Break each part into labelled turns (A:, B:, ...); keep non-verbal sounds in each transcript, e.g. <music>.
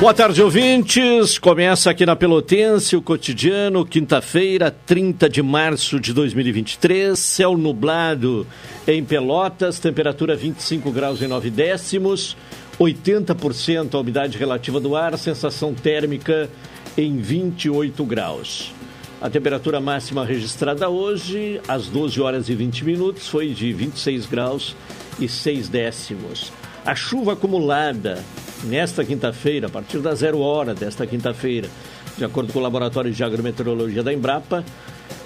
A: Boa tarde, ouvintes. Começa aqui na Pelotense o cotidiano, quinta-feira, 30 de março de 2023. Céu nublado em Pelotas, temperatura 25 graus e 9 décimos, 80% a umidade relativa do ar, sensação térmica em 28 graus. A temperatura máxima registrada hoje, às 12 horas e 20 minutos, foi de 26 graus e 6 décimos. A chuva acumulada nesta quinta-feira, a partir da zero hora desta quinta-feira, de acordo com o Laboratório de Agrometeorologia da Embrapa,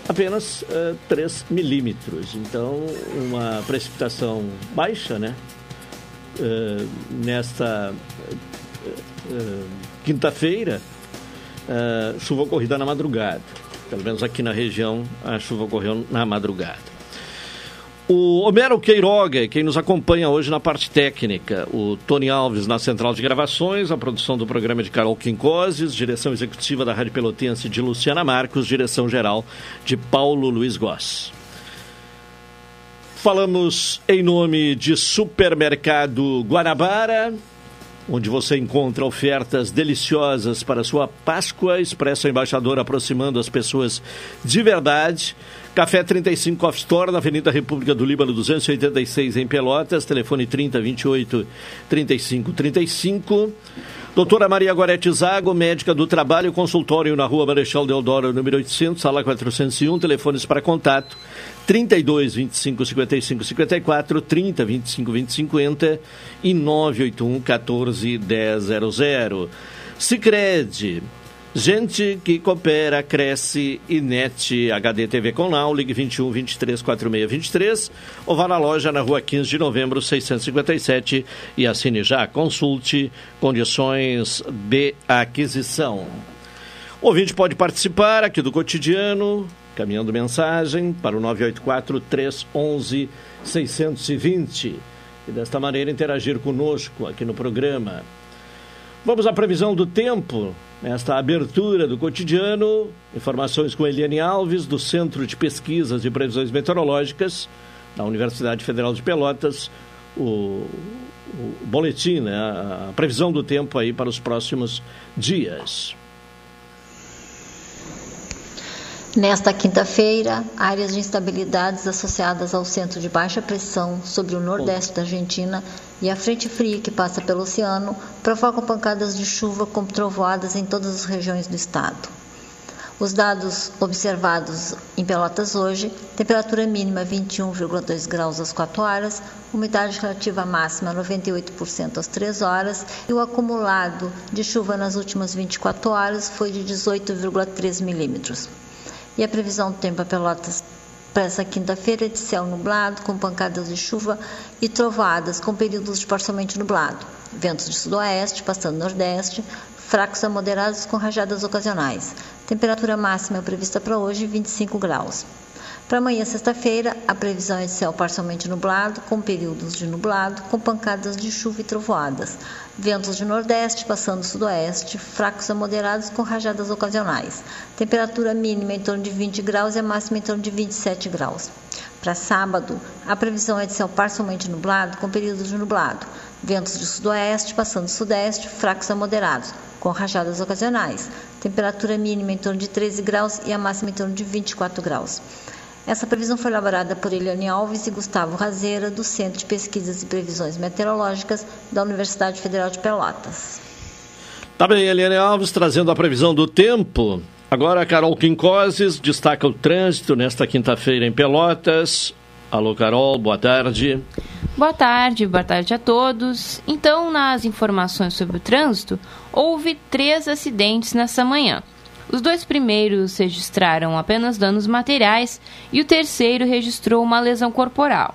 A: apenas uh, 3 milímetros. Então, uma precipitação baixa, né? Uh, nesta uh, quinta-feira, chuva ocorrida na madrugada. Pelo menos aqui na região, a chuva ocorreu na madrugada. O Homero Queiroga, quem nos acompanha hoje na parte técnica, o Tony Alves na central de gravações, a produção do programa de Carol Quincoses, direção executiva da Rádio Pelotense de Luciana Marcos, direção geral de Paulo Luiz Goss. Falamos em nome de Supermercado Guanabara, onde você encontra ofertas deliciosas para sua Páscoa, Expresso Embaixador aproximando as pessoas de verdade. Café 35 Coffee Store, na Avenida República do Líbano, 286, em Pelotas. Telefone 3028 3535. Doutora Maria Gorete Zago, médica do trabalho, consultório na rua Marechal Deodoro, número 800, sala 401. Telefones para contato 32 25 55 54, 30 25 20 50 e 981 14 1000. Sicredi Gente que coopera, cresce e net HD TV com Now, ligue 21 23 46 23 ou vá na loja na rua 15 de novembro 657 e assine já. Consulte condições de aquisição. O ouvinte pode participar aqui do cotidiano, caminhando mensagem para o 984 311 620 e desta maneira interagir conosco aqui no programa. Vamos à previsão do tempo. Nesta abertura do cotidiano, informações com Eliane Alves, do Centro de Pesquisas e Previsões Meteorológicas da Universidade Federal de Pelotas, o, o boletim, né, a previsão do tempo aí para os próximos dias.
B: Nesta quinta-feira, áreas de instabilidades associadas ao centro de baixa pressão sobre o nordeste da Argentina e a frente fria que passa pelo oceano provocam pancadas de chuva com trovoadas em todas as regiões do estado. Os dados observados em Pelotas hoje: temperatura mínima 21,2 graus às 4 horas, umidade relativa máxima 98% às 3 horas e o acumulado de chuva nas últimas 24 horas foi de 18,3 milímetros. E a previsão do tempo para Pelotas para essa quinta-feira de céu nublado, com pancadas de chuva e trovadas, com períodos parcialmente nublado. Ventos de sudoeste, passando nordeste, fracos a moderados com rajadas ocasionais. Temperatura máxima prevista para hoje 25 graus. Para amanhã, sexta-feira, a previsão é de céu parcialmente nublado, com períodos de nublado, com pancadas de chuva e trovoadas. Ventos de nordeste passando sudoeste, fracos a moderados com rajadas ocasionais. Temperatura mínima em torno de 20 graus e a máxima em torno de 27 graus. Para sábado, a previsão é de céu parcialmente nublado, com períodos de nublado. Ventos de sudoeste, passando sudeste, fracos a moderados, com rajadas ocasionais. Temperatura mínima em torno de 13 graus e a máxima em torno de 24 graus. Essa previsão foi elaborada por Eliane Alves e Gustavo Razeira, do Centro de Pesquisas e Previsões Meteorológicas da Universidade Federal de Pelotas.
A: Tá bem, Eliane Alves trazendo a previsão do tempo. Agora a Carol Quincoses destaca o trânsito nesta quinta-feira em Pelotas. Alô, Carol, boa tarde.
C: Boa tarde, boa tarde a todos. Então, nas informações sobre o trânsito, houve três acidentes nessa manhã. Os dois primeiros registraram apenas danos materiais e o terceiro registrou uma lesão corporal.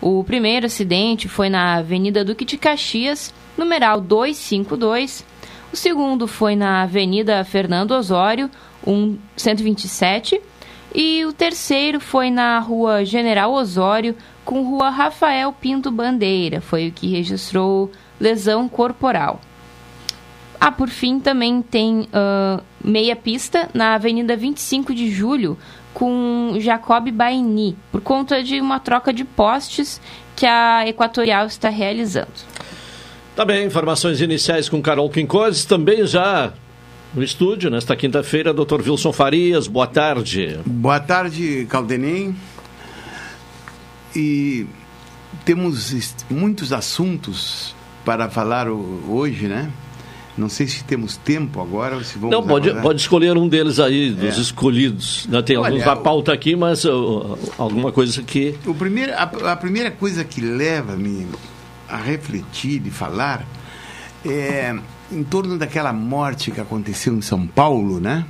C: O primeiro acidente foi na Avenida Duque de Caxias, numeral 252. O segundo foi na Avenida Fernando Osório, 127. E o terceiro foi na Rua General Osório, com Rua Rafael Pinto Bandeira. Foi o que registrou lesão corporal. Ah, por fim, também tem uh, meia pista na Avenida 25 de Julho com Jacob Baini, por conta de uma troca de postes que a Equatorial está realizando.
A: Tá bem, informações iniciais com Carol Quincoses, também já no estúdio, nesta quinta-feira, Dr. Wilson Farias, boa tarde.
D: Boa tarde, Caldenem. E temos muitos assuntos para falar hoje, né? Não sei se temos tempo agora ou se vamos.
A: Não, pode, pode escolher um deles aí, dos é. escolhidos. Né? Tem Olha, alguns na pauta aqui, mas uh, alguma coisa que.
D: O primeiro, a, a primeira coisa que leva-me a refletir e falar é em torno daquela morte que aconteceu em São Paulo, né?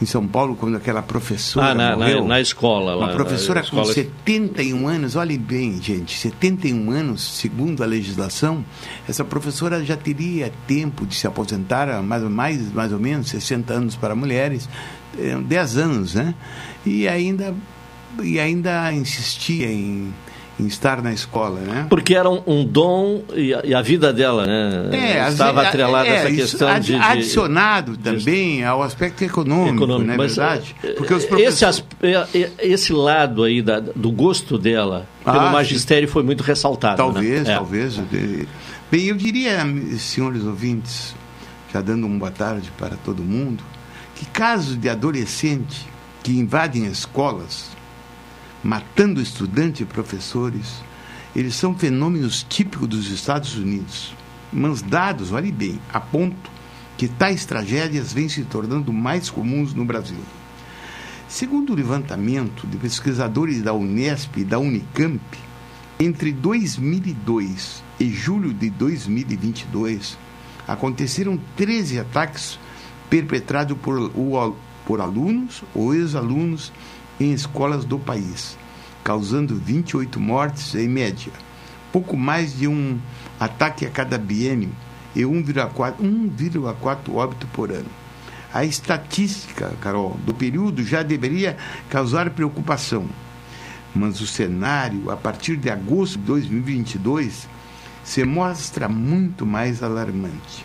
D: Em São Paulo, quando aquela professora
A: ah, na,
D: morreu.
A: Na, na escola lá.
D: Uma professora com 71 anos, olhem bem, gente, 71 anos, segundo a legislação, essa professora já teria tempo de se aposentar, mais, mais, mais ou menos 60 anos para mulheres, 10 eh, anos, né? E ainda, e ainda insistia em em estar na escola, né?
A: Porque era um, um dom e a, e a, vida dela, né?
D: É,
A: Estava atrelada é, essa questão
D: ad,
A: de,
D: Adicionado de, também ao aspecto econômico, econômico não é mas, verdade?
A: É, Porque os professores... esse, esse lado aí da, do gosto dela pelo ah, magistério foi muito ressaltado.
D: Talvez,
A: né?
D: talvez. É. Bem, eu diria, senhores ouvintes, já dando uma boa tarde para todo mundo, que casos de adolescente que invadem escolas matando estudantes e professores, eles são fenômenos típicos dos Estados Unidos, mas dados, olhe bem, a ponto que tais tragédias vêm se tornando mais comuns no Brasil. Segundo o levantamento de pesquisadores da Unesp e da Unicamp, entre 2002 e julho de 2022, aconteceram 13 ataques perpetrados por, por alunos ou ex-alunos em escolas do país, causando 28 mortes em média, pouco mais de um ataque a cada biênio e 1,4 óbito por ano. A estatística, Carol, do período já deveria causar preocupação, mas o cenário, a partir de agosto de 2022, se mostra muito mais alarmante.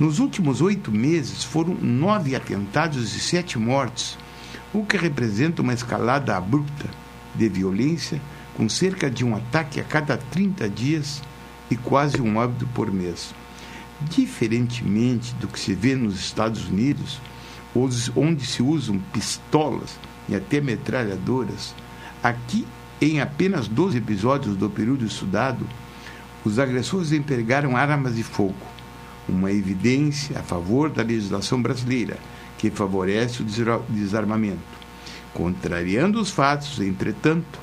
D: Nos últimos oito meses foram nove atentados e sete mortes, o que representa uma escalada abrupta de violência, com cerca de um ataque a cada 30 dias e quase um óbito por mês. Diferentemente do que se vê nos Estados Unidos, onde se usam pistolas e até metralhadoras, aqui, em apenas 12 episódios do período estudado, os agressores empregaram armas de fogo, uma evidência a favor da legislação brasileira que favorece o desarmamento. Contrariando os fatos, entretanto,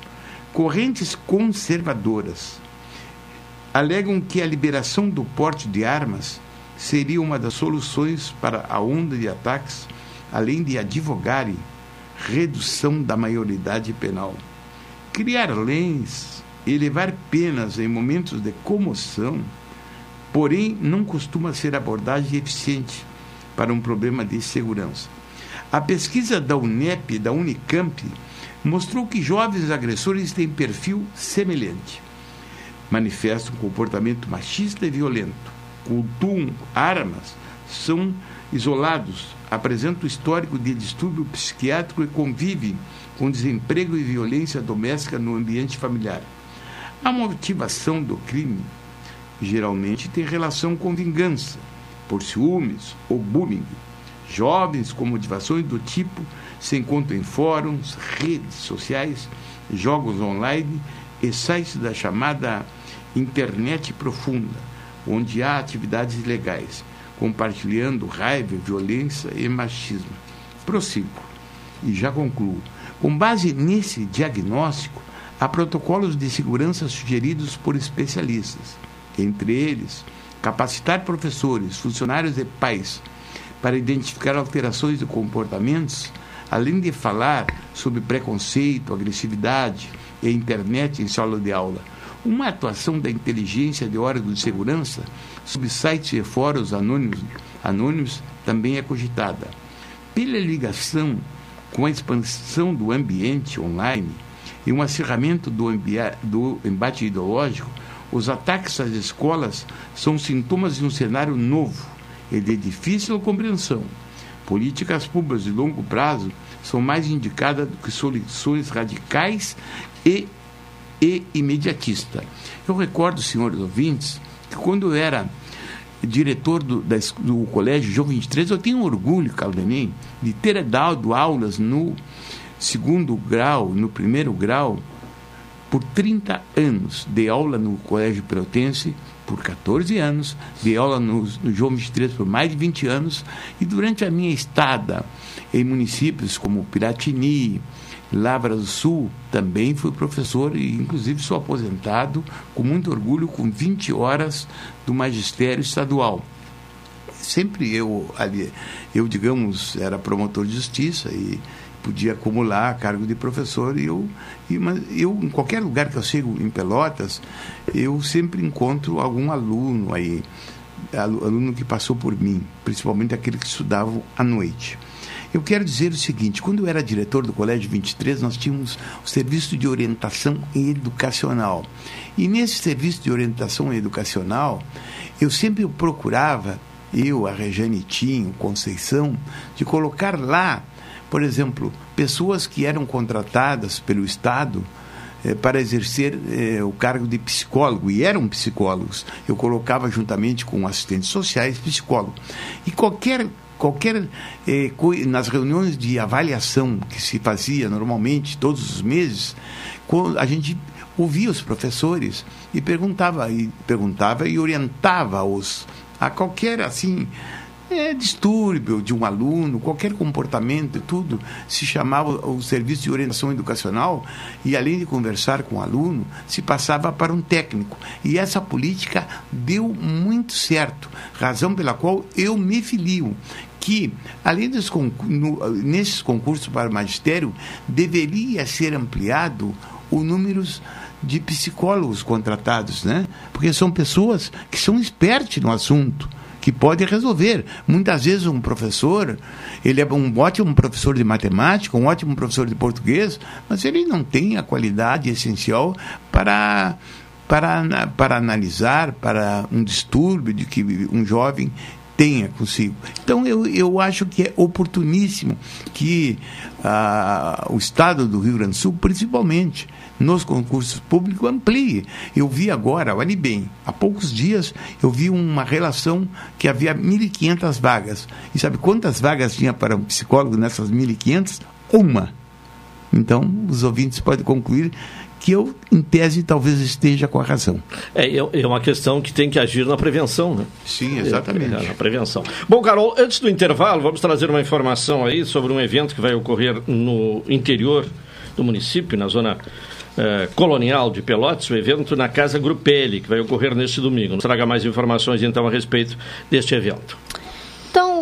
D: correntes conservadoras alegam que a liberação do porte de armas seria uma das soluções para a onda de ataques, além de advogarem redução da maioridade penal. Criar leis, elevar penas em momentos de comoção, porém, não costuma ser abordagem eficiente para um problema de segurança. A pesquisa da UNEP da Unicamp mostrou que jovens agressores têm perfil semelhante. Manifestam comportamento machista e violento, cultuam armas, são isolados, apresenta o histórico de distúrbio psiquiátrico e convive com desemprego e violência doméstica no ambiente familiar. A motivação do crime geralmente tem relação com vingança, por ciúmes ou bullying. Jovens com motivações do tipo se encontram em fóruns, redes sociais, jogos online e sites da chamada internet profunda, onde há atividades ilegais, compartilhando raiva, violência e machismo. Prossigo e já concluo. Com base nesse diagnóstico, há protocolos de segurança sugeridos por especialistas, entre eles, capacitar professores, funcionários e pais para identificar alterações de comportamentos, além de falar sobre preconceito, agressividade e internet em sala de aula. Uma atuação da inteligência de órgãos de segurança sobre sites e fóruns anônimos, anônimos também é cogitada. Pela ligação com a expansão do ambiente online e um acirramento do, do embate ideológico, os ataques às escolas são sintomas de um cenário novo e de difícil compreensão. Políticas públicas de longo prazo são mais indicadas do que soluções radicais e, e imediatistas. Eu recordo, senhores ouvintes, que quando eu era diretor do, da, do Colégio João 23, eu tenho orgulho, Caldenem, de ter dado aulas no segundo grau, no primeiro grau, por 30 anos. Dei aula no Colégio Pelotense por 14 anos, dei aula no, no João 23 por mais de 20 anos, e durante a minha estada em municípios como Piratini, Lavra do Sul, também fui professor e, inclusive, sou aposentado com muito orgulho, com 20 horas do magistério estadual. Sempre eu, ali, eu digamos, era promotor de justiça e podia acumular cargo de professor e eu, eu em qualquer lugar que eu chego em Pelotas eu sempre encontro algum aluno aí aluno que passou por mim principalmente aquele que estudava à noite eu quero dizer o seguinte: quando eu era diretor do Colégio 23, nós tínhamos o serviço de orientação educacional. E nesse serviço de orientação educacional, eu sempre procurava, eu, a Rejane Tinho, Conceição, de colocar lá por exemplo, pessoas que eram contratadas pelo Estado eh, para exercer eh, o cargo de psicólogo, e eram psicólogos. Eu colocava juntamente com assistentes sociais psicólogo. E qualquer qualquer eh, nas reuniões de avaliação que se fazia normalmente todos os meses, a gente ouvia os professores e perguntava e perguntava e orientava os a qualquer assim é, distúrbio de um aluno, qualquer comportamento e tudo, se chamava o serviço de orientação educacional e, além de conversar com o aluno, se passava para um técnico. E essa política deu muito certo, razão pela qual eu me filio que, além dos nesses concursos para magistério, deveria ser ampliado o número de psicólogos contratados, né? Porque são pessoas que são espertas no assunto que pode resolver. Muitas vezes um professor, ele é um ótimo professor de matemática, um ótimo professor de português, mas ele não tem a qualidade essencial para para, para analisar para um distúrbio de que um jovem tenha consigo. Então, eu, eu acho que é oportuníssimo que ah, o Estado do Rio Grande do Sul, principalmente, nos concursos públicos amplie. Eu vi agora, olhe bem, há poucos dias eu vi uma relação que havia 1.500 vagas. E sabe quantas vagas tinha para um psicólogo nessas 1.500? Uma. Então, os ouvintes podem concluir que eu, em tese, talvez esteja com a razão.
A: É, é, é uma questão que tem que agir na prevenção, né?
D: Sim, exatamente.
A: É, na prevenção. Bom, Carol, antes do intervalo, vamos trazer uma informação aí sobre um evento que vai ocorrer no interior do município, na zona eh, colonial de Pelotas, o evento na Casa Grupelli, que vai ocorrer neste domingo. Nos traga mais informações então a respeito deste evento.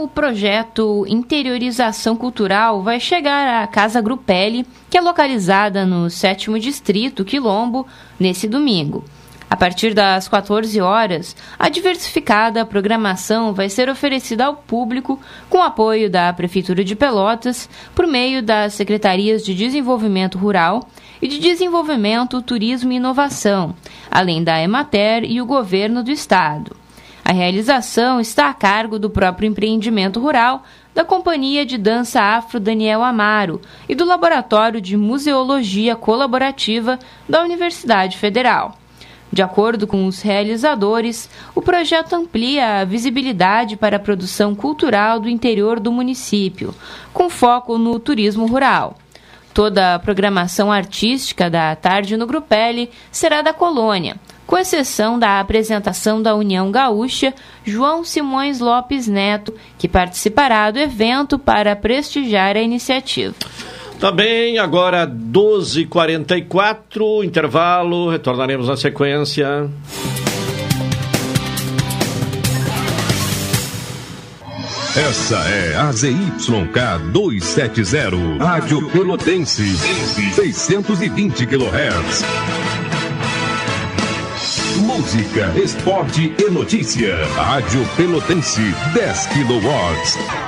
C: O projeto Interiorização Cultural vai chegar à Casa Grupelli, que é localizada no 7 Distrito, Quilombo, nesse domingo. A partir das 14 horas, a diversificada programação vai ser oferecida ao público com apoio da Prefeitura de Pelotas por meio das Secretarias de Desenvolvimento Rural e de Desenvolvimento, Turismo e Inovação, além da Emater e o Governo do Estado. A realização está a cargo do próprio empreendimento rural, da Companhia de Dança Afro Daniel Amaro e do Laboratório de Museologia Colaborativa da Universidade Federal. De acordo com os realizadores, o projeto amplia a visibilidade para a produção cultural do interior do município, com foco no turismo rural. Toda a programação artística da tarde no Grupelli será da colônia, com exceção da apresentação da União Gaúcha, João Simões Lopes Neto, que participará do evento para prestigiar a iniciativa.
A: Também tá agora 12h44, intervalo, retornaremos na sequência.
E: Essa é a ZYK 270, Rádio Pelotense, 620 kHz. Música, esporte e notícia. Rádio Pelotense, 10 kW.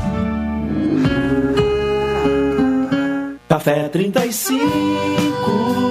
F: Café 35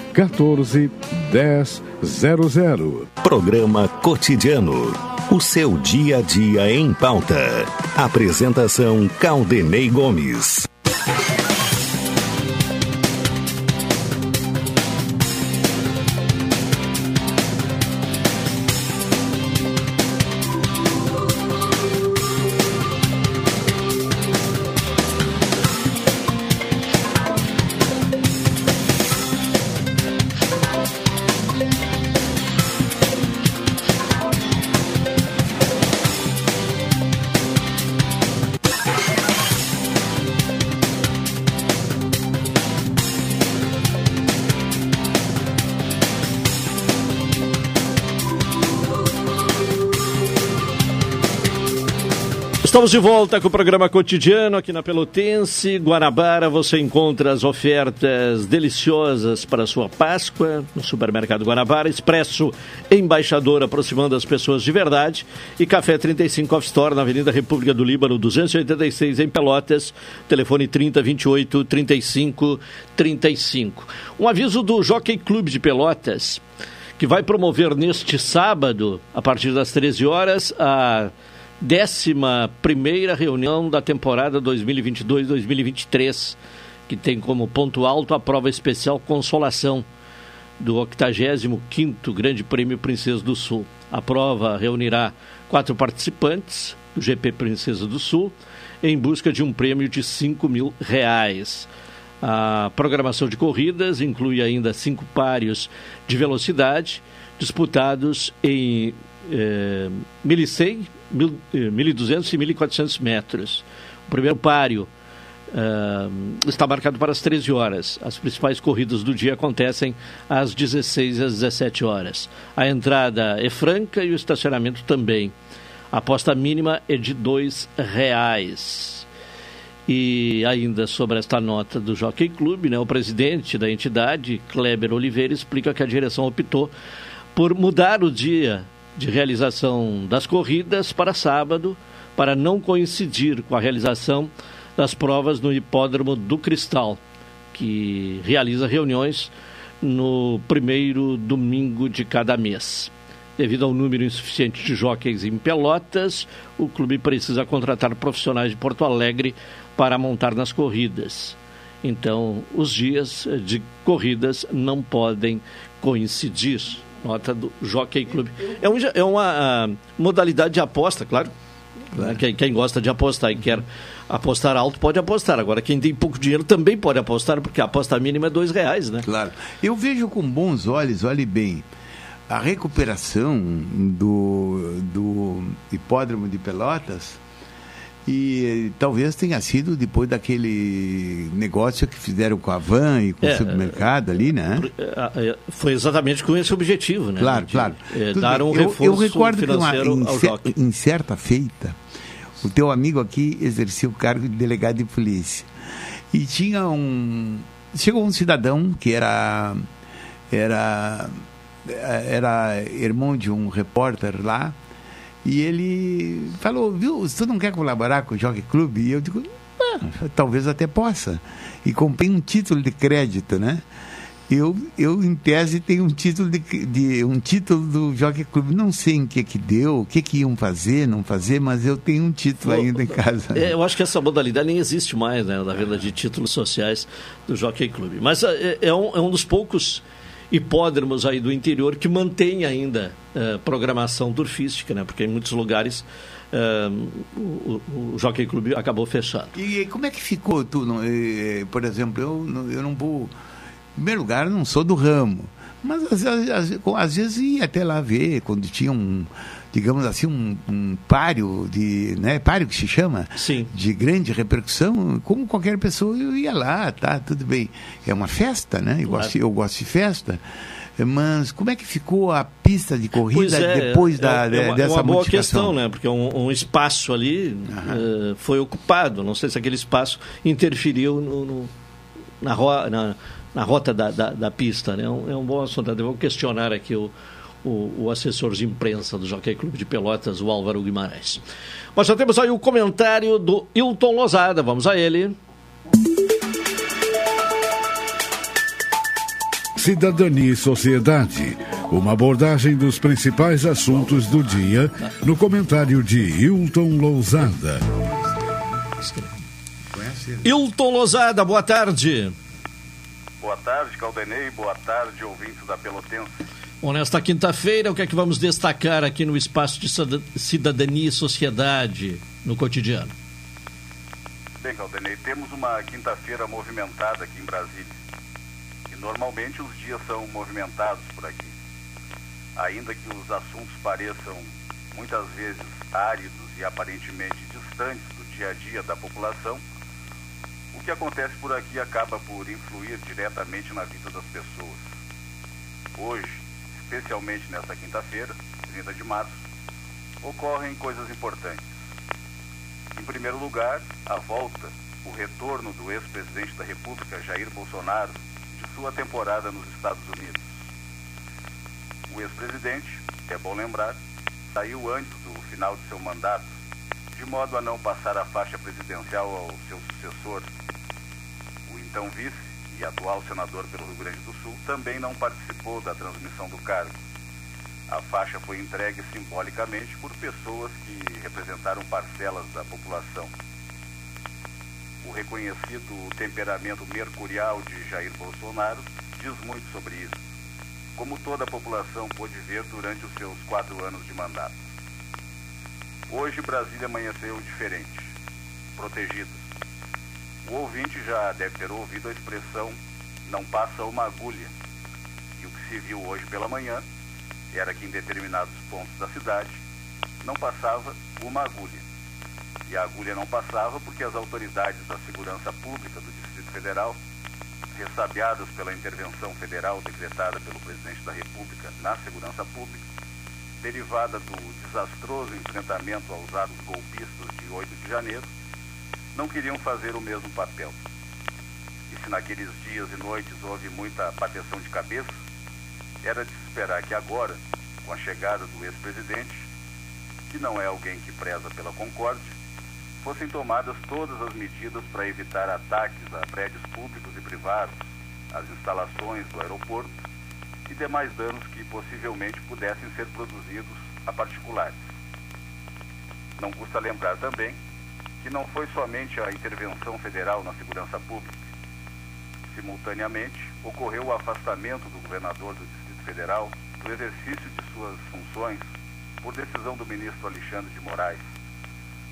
G: 14 1000.
E: Programa Cotidiano. O seu dia a dia em pauta. Apresentação Caldenei Gomes.
A: Estamos de volta com o programa cotidiano aqui na Pelotense. Guanabara, você encontra as ofertas deliciosas para a sua Páscoa no supermercado Guanabara. Expresso Embaixador, aproximando as pessoas de verdade. E Café 35 Off Store na Avenida República do Líbano, 286 em Pelotas. Telefone 30 28 35 35. Um aviso do Jockey Clube de Pelotas, que vai promover neste sábado, a partir das 13 horas, a 11 reunião da temporada 2022-2023, que tem como ponto alto a prova especial Consolação do 85º Grande Prêmio Princesa do Sul. A prova reunirá quatro participantes do GP Princesa do Sul em busca de um prêmio de 5 mil reais. A programação de corridas inclui ainda cinco páreos de velocidade disputados em eh, 1.100, 1.200 e 1.400 metros. O primeiro páreo uh, está marcado para as 13 horas. As principais corridas do dia acontecem às 16 e às 17 horas. A entrada é franca e o estacionamento também. A aposta mínima é de R$ reais. E ainda sobre esta nota do Jockey Clube, né, o presidente da entidade, Kleber Oliveira, explica que a direção optou por mudar o dia de realização das corridas para sábado, para não coincidir com a realização das provas no Hipódromo do Cristal, que realiza reuniões no primeiro domingo de cada mês. Devido ao número insuficiente de jockeys em Pelotas, o clube precisa contratar profissionais de Porto Alegre para montar nas corridas. Então, os dias de corridas não podem coincidir. Nota do Jockey Clube. É, um, é uma uh, modalidade de aposta, claro. Né? Quem, quem, gosta de apostar e quer apostar alto pode apostar. Agora, quem tem pouco dinheiro também pode apostar, porque a aposta mínima é dois reais, né?
D: Claro. Eu vejo com bons olhos, olhe bem, a recuperação do, do hipódromo de Pelotas e talvez tenha sido depois daquele negócio que fizeram com a Van e com é, o supermercado ali, né?
A: É, é, foi exatamente com esse objetivo, né?
D: Claro, de, claro.
A: É, dar um
D: eu,
A: reforço
D: eu recordo
A: financeiro
D: que uma, em, cer em certa feita, o teu amigo aqui exercia o cargo de delegado de polícia. E tinha um... Chegou um cidadão que era... Era, era irmão de um repórter lá, e ele falou, viu, você não quer colaborar com o Jockey Club? E eu digo, ah, talvez até possa. E comprei um título de crédito, né? Eu, eu em tese, tenho um título de, de um título do Jockey Club. Não sei em que que deu, o que que iam fazer, não fazer, mas eu tenho um título ainda em casa.
A: É, eu acho que essa modalidade nem existe mais, né? Da venda de títulos sociais do Jockey Club. Mas é, é, um, é um dos poucos hipódromos aí do interior que mantém ainda uh, programação turfística, né? Porque em muitos lugares uh, o, o Jockey Club acabou fechando.
D: E como é que ficou tu? Não, eh, por exemplo, eu, eu não vou... Em primeiro lugar, eu não sou do ramo. Mas às, às, às vezes ia até lá ver, quando tinha um digamos assim, um, um páreo de, né, páreo que se chama,
A: Sim.
D: de grande repercussão, como qualquer pessoa eu ia lá, tá, tudo bem. É uma festa, né? Eu, claro. gosto, eu gosto de festa. Mas como é que ficou a pista de corrida é, depois da, é, é uma, dessa
A: é uma boa questão, né? Porque um, um espaço ali uh, foi ocupado. Não sei se aquele espaço interferiu no, no na, na, na, rota da, da, da pista. Né? É um, é um bom assunto. Eu vou questionar aqui o, o, o, assessor de imprensa do Jockey Clube de Pelotas, o Álvaro Guimarães. Mas já temos aí o comentário do Hilton Lozada, vamos a ele.
G: Cidadania e Sociedade, uma abordagem dos principais assuntos do dia, no comentário de Hilton Lousada.
A: Hilton Lousada, boa tarde.
H: Boa tarde, Caldenei, boa tarde, ouvintes da Pelotense.
A: Bom, nesta quinta-feira, o que é que vamos destacar aqui no espaço de cidadania e sociedade no cotidiano?
H: Bem, Caldenei, temos uma quinta-feira movimentada aqui em Brasília. E normalmente os dias são movimentados por aqui. Ainda que os assuntos pareçam muitas vezes áridos e aparentemente distantes do dia a dia da população, o que acontece por aqui acaba por influir diretamente na vida das pessoas. Hoje, especialmente nesta quinta-feira, 30 de março, ocorrem coisas importantes. Em primeiro lugar, a volta, o retorno do ex-presidente da República, Jair Bolsonaro, de sua temporada nos Estados Unidos. O ex-presidente, é bom lembrar, saiu antes do final de seu mandato, de modo a não passar a faixa presidencial ao seu sucessor, o então vice, e atual senador pelo Rio Grande do Sul, também não participou da transmissão do cargo. A faixa foi entregue simbolicamente por pessoas que representaram parcelas da população. O reconhecido temperamento mercurial de Jair Bolsonaro diz muito sobre isso, como toda a população pôde ver durante os seus quatro anos de mandato. Hoje Brasília amanheceu diferente, protegida o ouvinte já deve ter ouvido a expressão não passa uma agulha. E o que se viu hoje pela manhã era que em determinados pontos da cidade não passava uma agulha. E a agulha não passava porque as autoridades da segurança pública do Distrito Federal, ressabiadas pela intervenção federal decretada pelo presidente da República na segurança pública, derivada do desastroso enfrentamento aos atos golpistas de 8 de janeiro, não queriam fazer o mesmo papel. E se naqueles dias e noites houve muita bateção de cabeça, era de esperar que agora, com a chegada do ex-presidente, que não é alguém que preza pela concórdia, fossem tomadas todas as medidas para evitar ataques a prédios públicos e privados, às instalações do aeroporto e demais danos que possivelmente pudessem ser produzidos a particulares. Não custa lembrar também que não foi somente a intervenção federal na segurança pública. Simultaneamente, ocorreu o afastamento do governador do Distrito Federal do exercício de suas funções por decisão do ministro Alexandre de Moraes,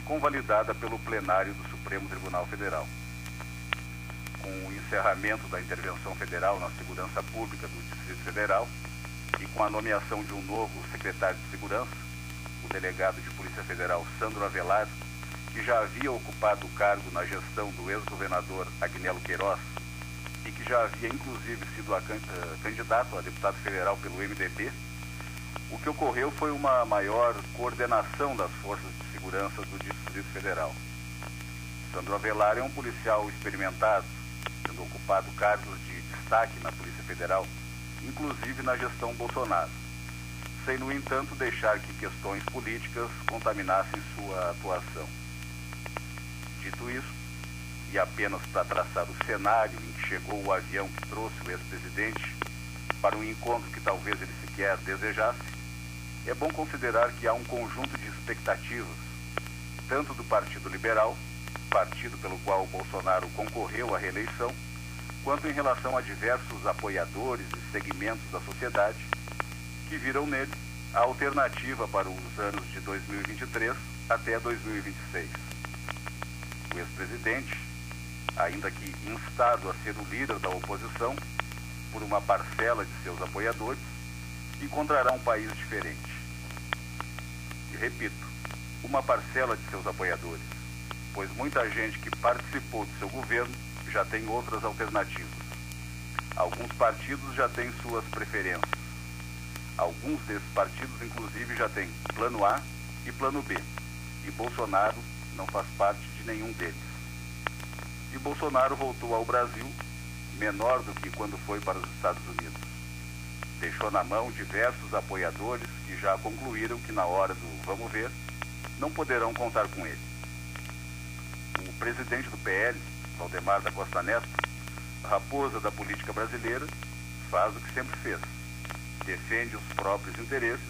H: convalidada pelo plenário do Supremo Tribunal Federal. Com o encerramento da intervenção federal na segurança pública do Distrito Federal e com a nomeação de um novo secretário de Segurança, o delegado de Polícia Federal Sandro Avelar, que já havia ocupado o cargo na gestão do ex-governador Agnello Queiroz e que já havia inclusive sido a, uh, candidato a deputado federal pelo MDB, o que ocorreu foi uma maior coordenação das forças de segurança do Distrito Federal. Sandro Avelar é um policial experimentado, tendo ocupado cargos de destaque na Polícia Federal, inclusive na gestão Bolsonaro, sem, no entanto, deixar que questões políticas contaminassem sua atuação. Dito isso, e apenas para traçar o cenário em que chegou o avião que trouxe o ex-presidente para um encontro que talvez ele sequer desejasse, é bom considerar que há um conjunto de expectativas, tanto do Partido Liberal, partido pelo qual Bolsonaro concorreu à reeleição, quanto em relação a diversos apoiadores e segmentos da sociedade que viram nele a alternativa para os anos de 2023 até 2026. O ex-presidente, ainda que instado a ser o líder da oposição por uma parcela de seus apoiadores, encontrará um país diferente. E repito, uma parcela de seus apoiadores, pois muita gente que participou de seu governo já tem outras alternativas. Alguns partidos já têm suas preferências. Alguns desses partidos, inclusive, já têm plano A e plano B. E Bolsonaro não faz parte de nenhum deles e Bolsonaro voltou ao Brasil menor do que quando foi para os Estados Unidos. Deixou na mão diversos apoiadores que já concluíram que na hora do vamos ver, não poderão contar com ele. O presidente do PL, Valdemar da Costa Neto, raposa da política brasileira, faz o que sempre fez. Defende os próprios interesses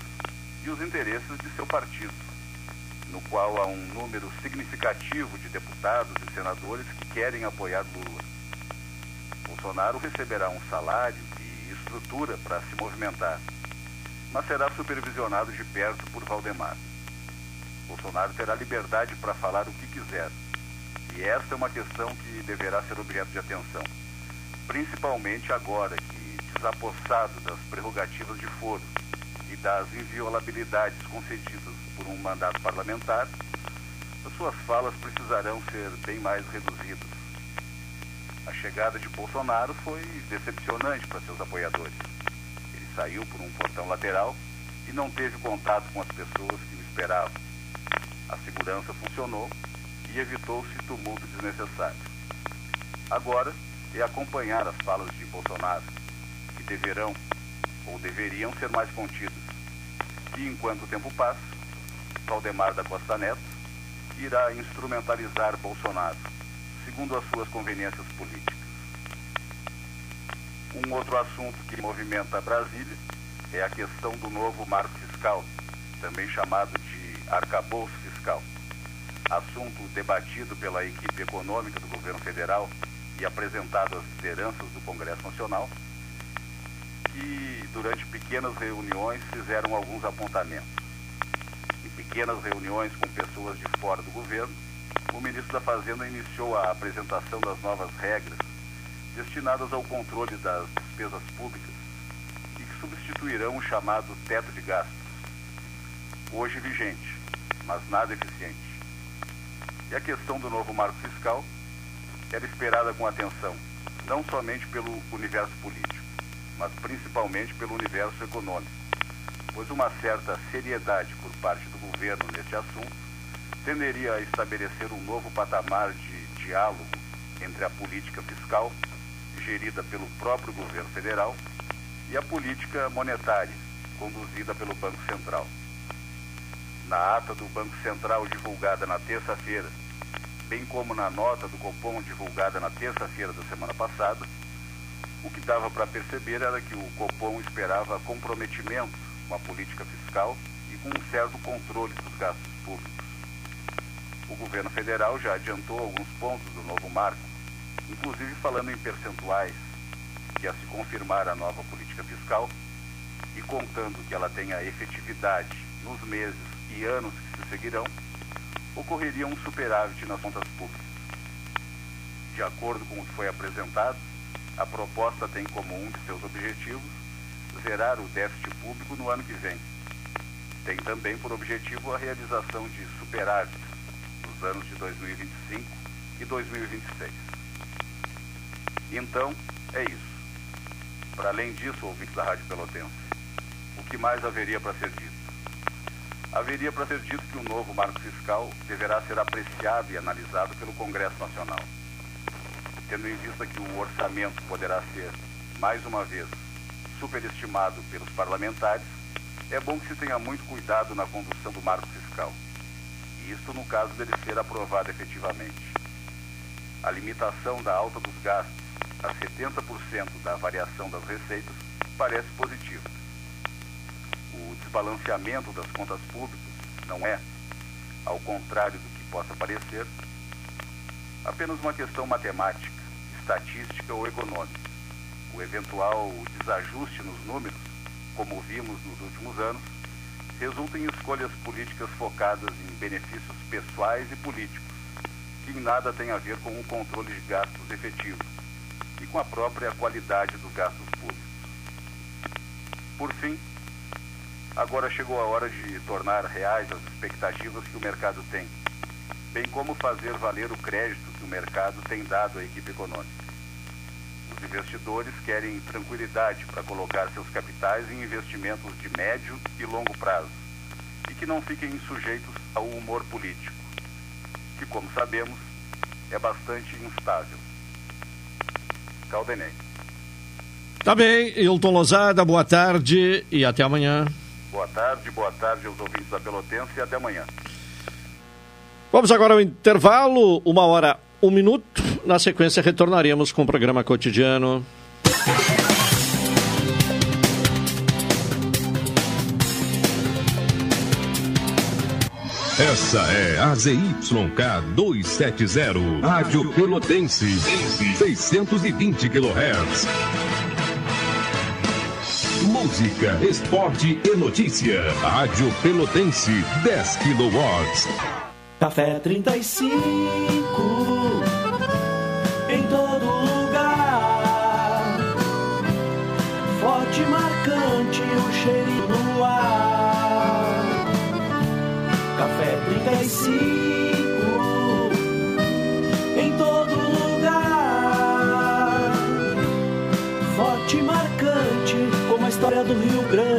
H: e os interesses de seu partido no qual há um número significativo de deputados e senadores que querem apoiar Lula. Bolsonaro receberá um salário e estrutura para se movimentar, mas será supervisionado de perto por Valdemar. Bolsonaro terá liberdade para falar o que quiser, e esta é uma questão que deverá ser objeto de atenção, principalmente agora que, desapossado das prerrogativas de foro e das inviolabilidades concedidas por um mandato parlamentar, as suas falas precisarão ser bem mais reduzidas. A chegada de Bolsonaro foi decepcionante para seus apoiadores. Ele saiu por um portão lateral e não teve contato com as pessoas que o esperavam. A segurança funcionou e evitou-se tumulto desnecessário. Agora é acompanhar as falas de Bolsonaro, que deverão ou deveriam ser mais contidas. E enquanto o tempo passa, Valdemar da Costa Neto, irá instrumentalizar Bolsonaro, segundo as suas conveniências políticas. Um outro assunto que movimenta Brasília é a questão do novo marco fiscal, também chamado de arcabouço fiscal. Assunto debatido pela equipe econômica do governo federal e apresentado às lideranças do Congresso Nacional, que durante pequenas reuniões fizeram alguns apontamentos pequenas reuniões com pessoas de fora do governo, o ministro da Fazenda iniciou a apresentação das novas regras destinadas ao controle das despesas públicas e que substituirão o chamado teto de gastos, hoje vigente, mas nada eficiente. E a questão do novo marco fiscal era esperada com atenção, não somente pelo universo político, mas principalmente pelo universo econômico pois uma certa seriedade por parte do governo neste assunto tenderia a estabelecer um novo patamar de diálogo entre a política fiscal, gerida pelo próprio governo federal, e a política monetária, conduzida pelo Banco Central. Na ata do Banco Central divulgada na terça-feira, bem como na nota do Copom divulgada na terça-feira da semana passada, o que dava para perceber era que o Copom esperava comprometimento com a política fiscal e com um certo controle dos gastos públicos. O governo federal já adiantou alguns pontos do novo marco, inclusive falando em percentuais, que a se confirmar a nova política fiscal e contando que ela tenha efetividade nos meses e anos que se seguirão, ocorreria um superávit nas contas públicas. De acordo com o que foi apresentado, a proposta tem como um de seus objetivos zerar o déficit público no ano que vem. Tem também por objetivo a realização de superávites nos anos de 2025 e 2026. Então, é isso. Para além disso, ouvintes da Rádio Pelotense, o que mais haveria para ser dito? haveria para ser dito que o novo marco fiscal deverá ser apreciado e analisado pelo Congresso Nacional. Tendo em vista que o orçamento poderá ser, mais uma vez, superestimado pelos parlamentares, é bom que se tenha muito cuidado na condução do marco fiscal. E isto no caso dele ser aprovado efetivamente. A limitação da alta dos gastos a 70% da variação das receitas parece positiva o desbalanceamento das contas públicas não é, ao contrário do que possa parecer, apenas uma questão matemática, estatística ou econômica. O eventual desajuste nos números, como vimos nos últimos anos, resulta em escolhas políticas focadas em benefícios pessoais e políticos, que em nada tem a ver com o controle de gastos efetivo e com a própria qualidade dos gastos públicos. Por fim, Agora chegou a hora de tornar reais as expectativas que o mercado tem, bem como fazer valer o crédito que o mercado tem dado à equipe econômica. Os investidores querem tranquilidade para colocar seus capitais em investimentos de médio e longo prazo e que não fiquem sujeitos ao humor político, que, como sabemos, é bastante instável. Caldenei.
A: Tá bem, Hilton Lozada, boa tarde e até amanhã.
H: Boa tarde, boa tarde aos ouvintes da Pelotense e até amanhã.
A: Vamos agora ao intervalo, uma hora, um minuto. Na sequência, retornaremos com o programa cotidiano.
E: Essa é a ZYK 270, Rádio Pelotense, 620 kHz música, esporte e notícia. Rádio Pelotense, 10 kW.
F: Café 35, Grande.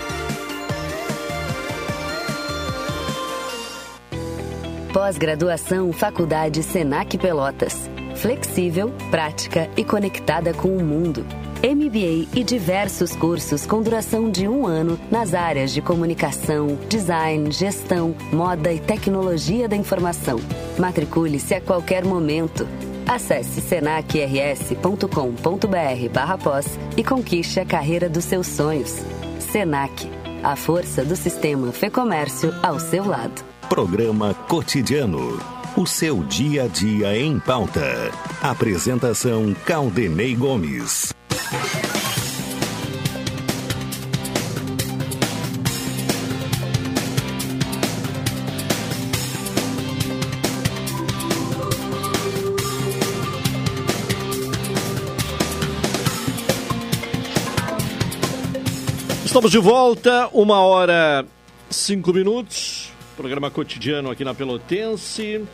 I: Pós-graduação Faculdade Senac Pelotas. Flexível, prática e conectada com o mundo. MBA e diversos cursos com duração de um ano nas áreas de comunicação, design, gestão, moda e tecnologia da informação. Matricule-se a qualquer momento. Acesse senacrs.com.br barra pós e conquiste a carreira dos seus sonhos. Senac, a força do sistema Fê Comércio ao seu lado.
E: Programa Cotidiano. O seu dia a dia em pauta. Apresentação Caldenei Gomes.
A: Estamos de volta, uma hora cinco minutos. Programa cotidiano aqui na Pelotense.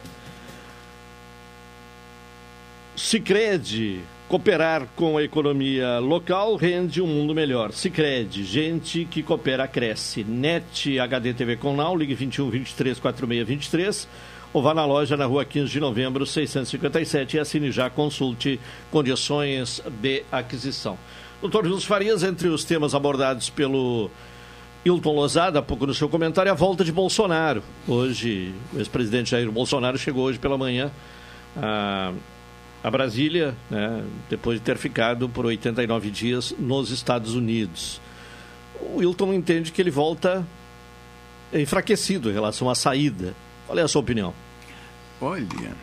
A: Sicredi cooperar com a economia local rende um mundo melhor. Sicredi, gente que coopera cresce. Net HD TV com Now, ligue 21 23 46 23 ou vá na loja na rua 15 de novembro 657 e assine já, consulte condições de aquisição. Doutor Jus Farias, entre os temas abordados pelo Hilton Lozada, há pouco no seu comentário, a volta de Bolsonaro. Hoje, o ex-presidente Jair Bolsonaro chegou hoje pela manhã a, a Brasília, né, depois de ter ficado por 89 dias nos Estados Unidos. O Hilton entende que ele volta enfraquecido em relação à saída. Qual é a sua opinião?
D: Olha,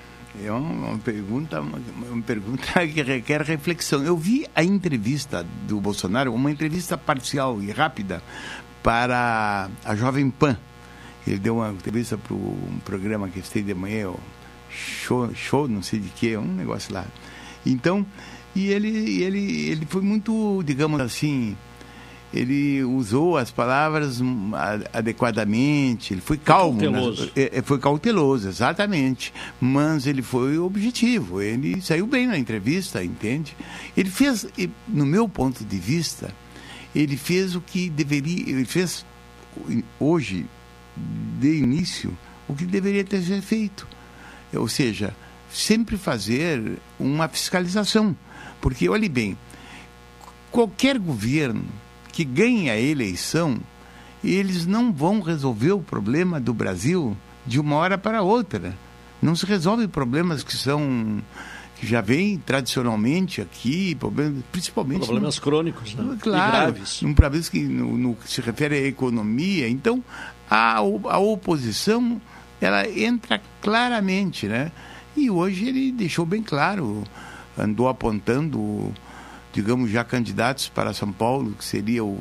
D: é uma pergunta, uma pergunta <laughs> que requer reflexão. Eu vi a entrevista do Bolsonaro, uma entrevista parcial e rápida para a Jovem Pan. Ele deu uma entrevista para um programa que tem de manhã, show, show, não sei de que, um negócio lá. Então, e ele, ele, ele foi muito, digamos assim, ele usou as palavras adequadamente, ele foi calmo. Foi cauteloso. Né? Foi cauteloso, exatamente. Mas ele foi objetivo, ele saiu bem na entrevista, entende? Ele fez, no meu ponto de vista, ele fez o que deveria, ele fez hoje, de início, o que deveria ter sido feito. Ou seja, sempre fazer uma fiscalização. Porque, olhe bem, qualquer governo que ganhe a eleição, eles não vão resolver o problema do Brasil de uma hora para outra. Não se resolvem problemas que são que já vêm tradicionalmente aqui, problemas, principalmente
A: problemas no, crônicos, né?
D: Claro, e graves. Um problemas que no, no, que se refere à economia. Então, a, a oposição ela entra claramente, né? E hoje ele deixou bem claro, andou apontando digamos, já candidatos para São Paulo, que seria o,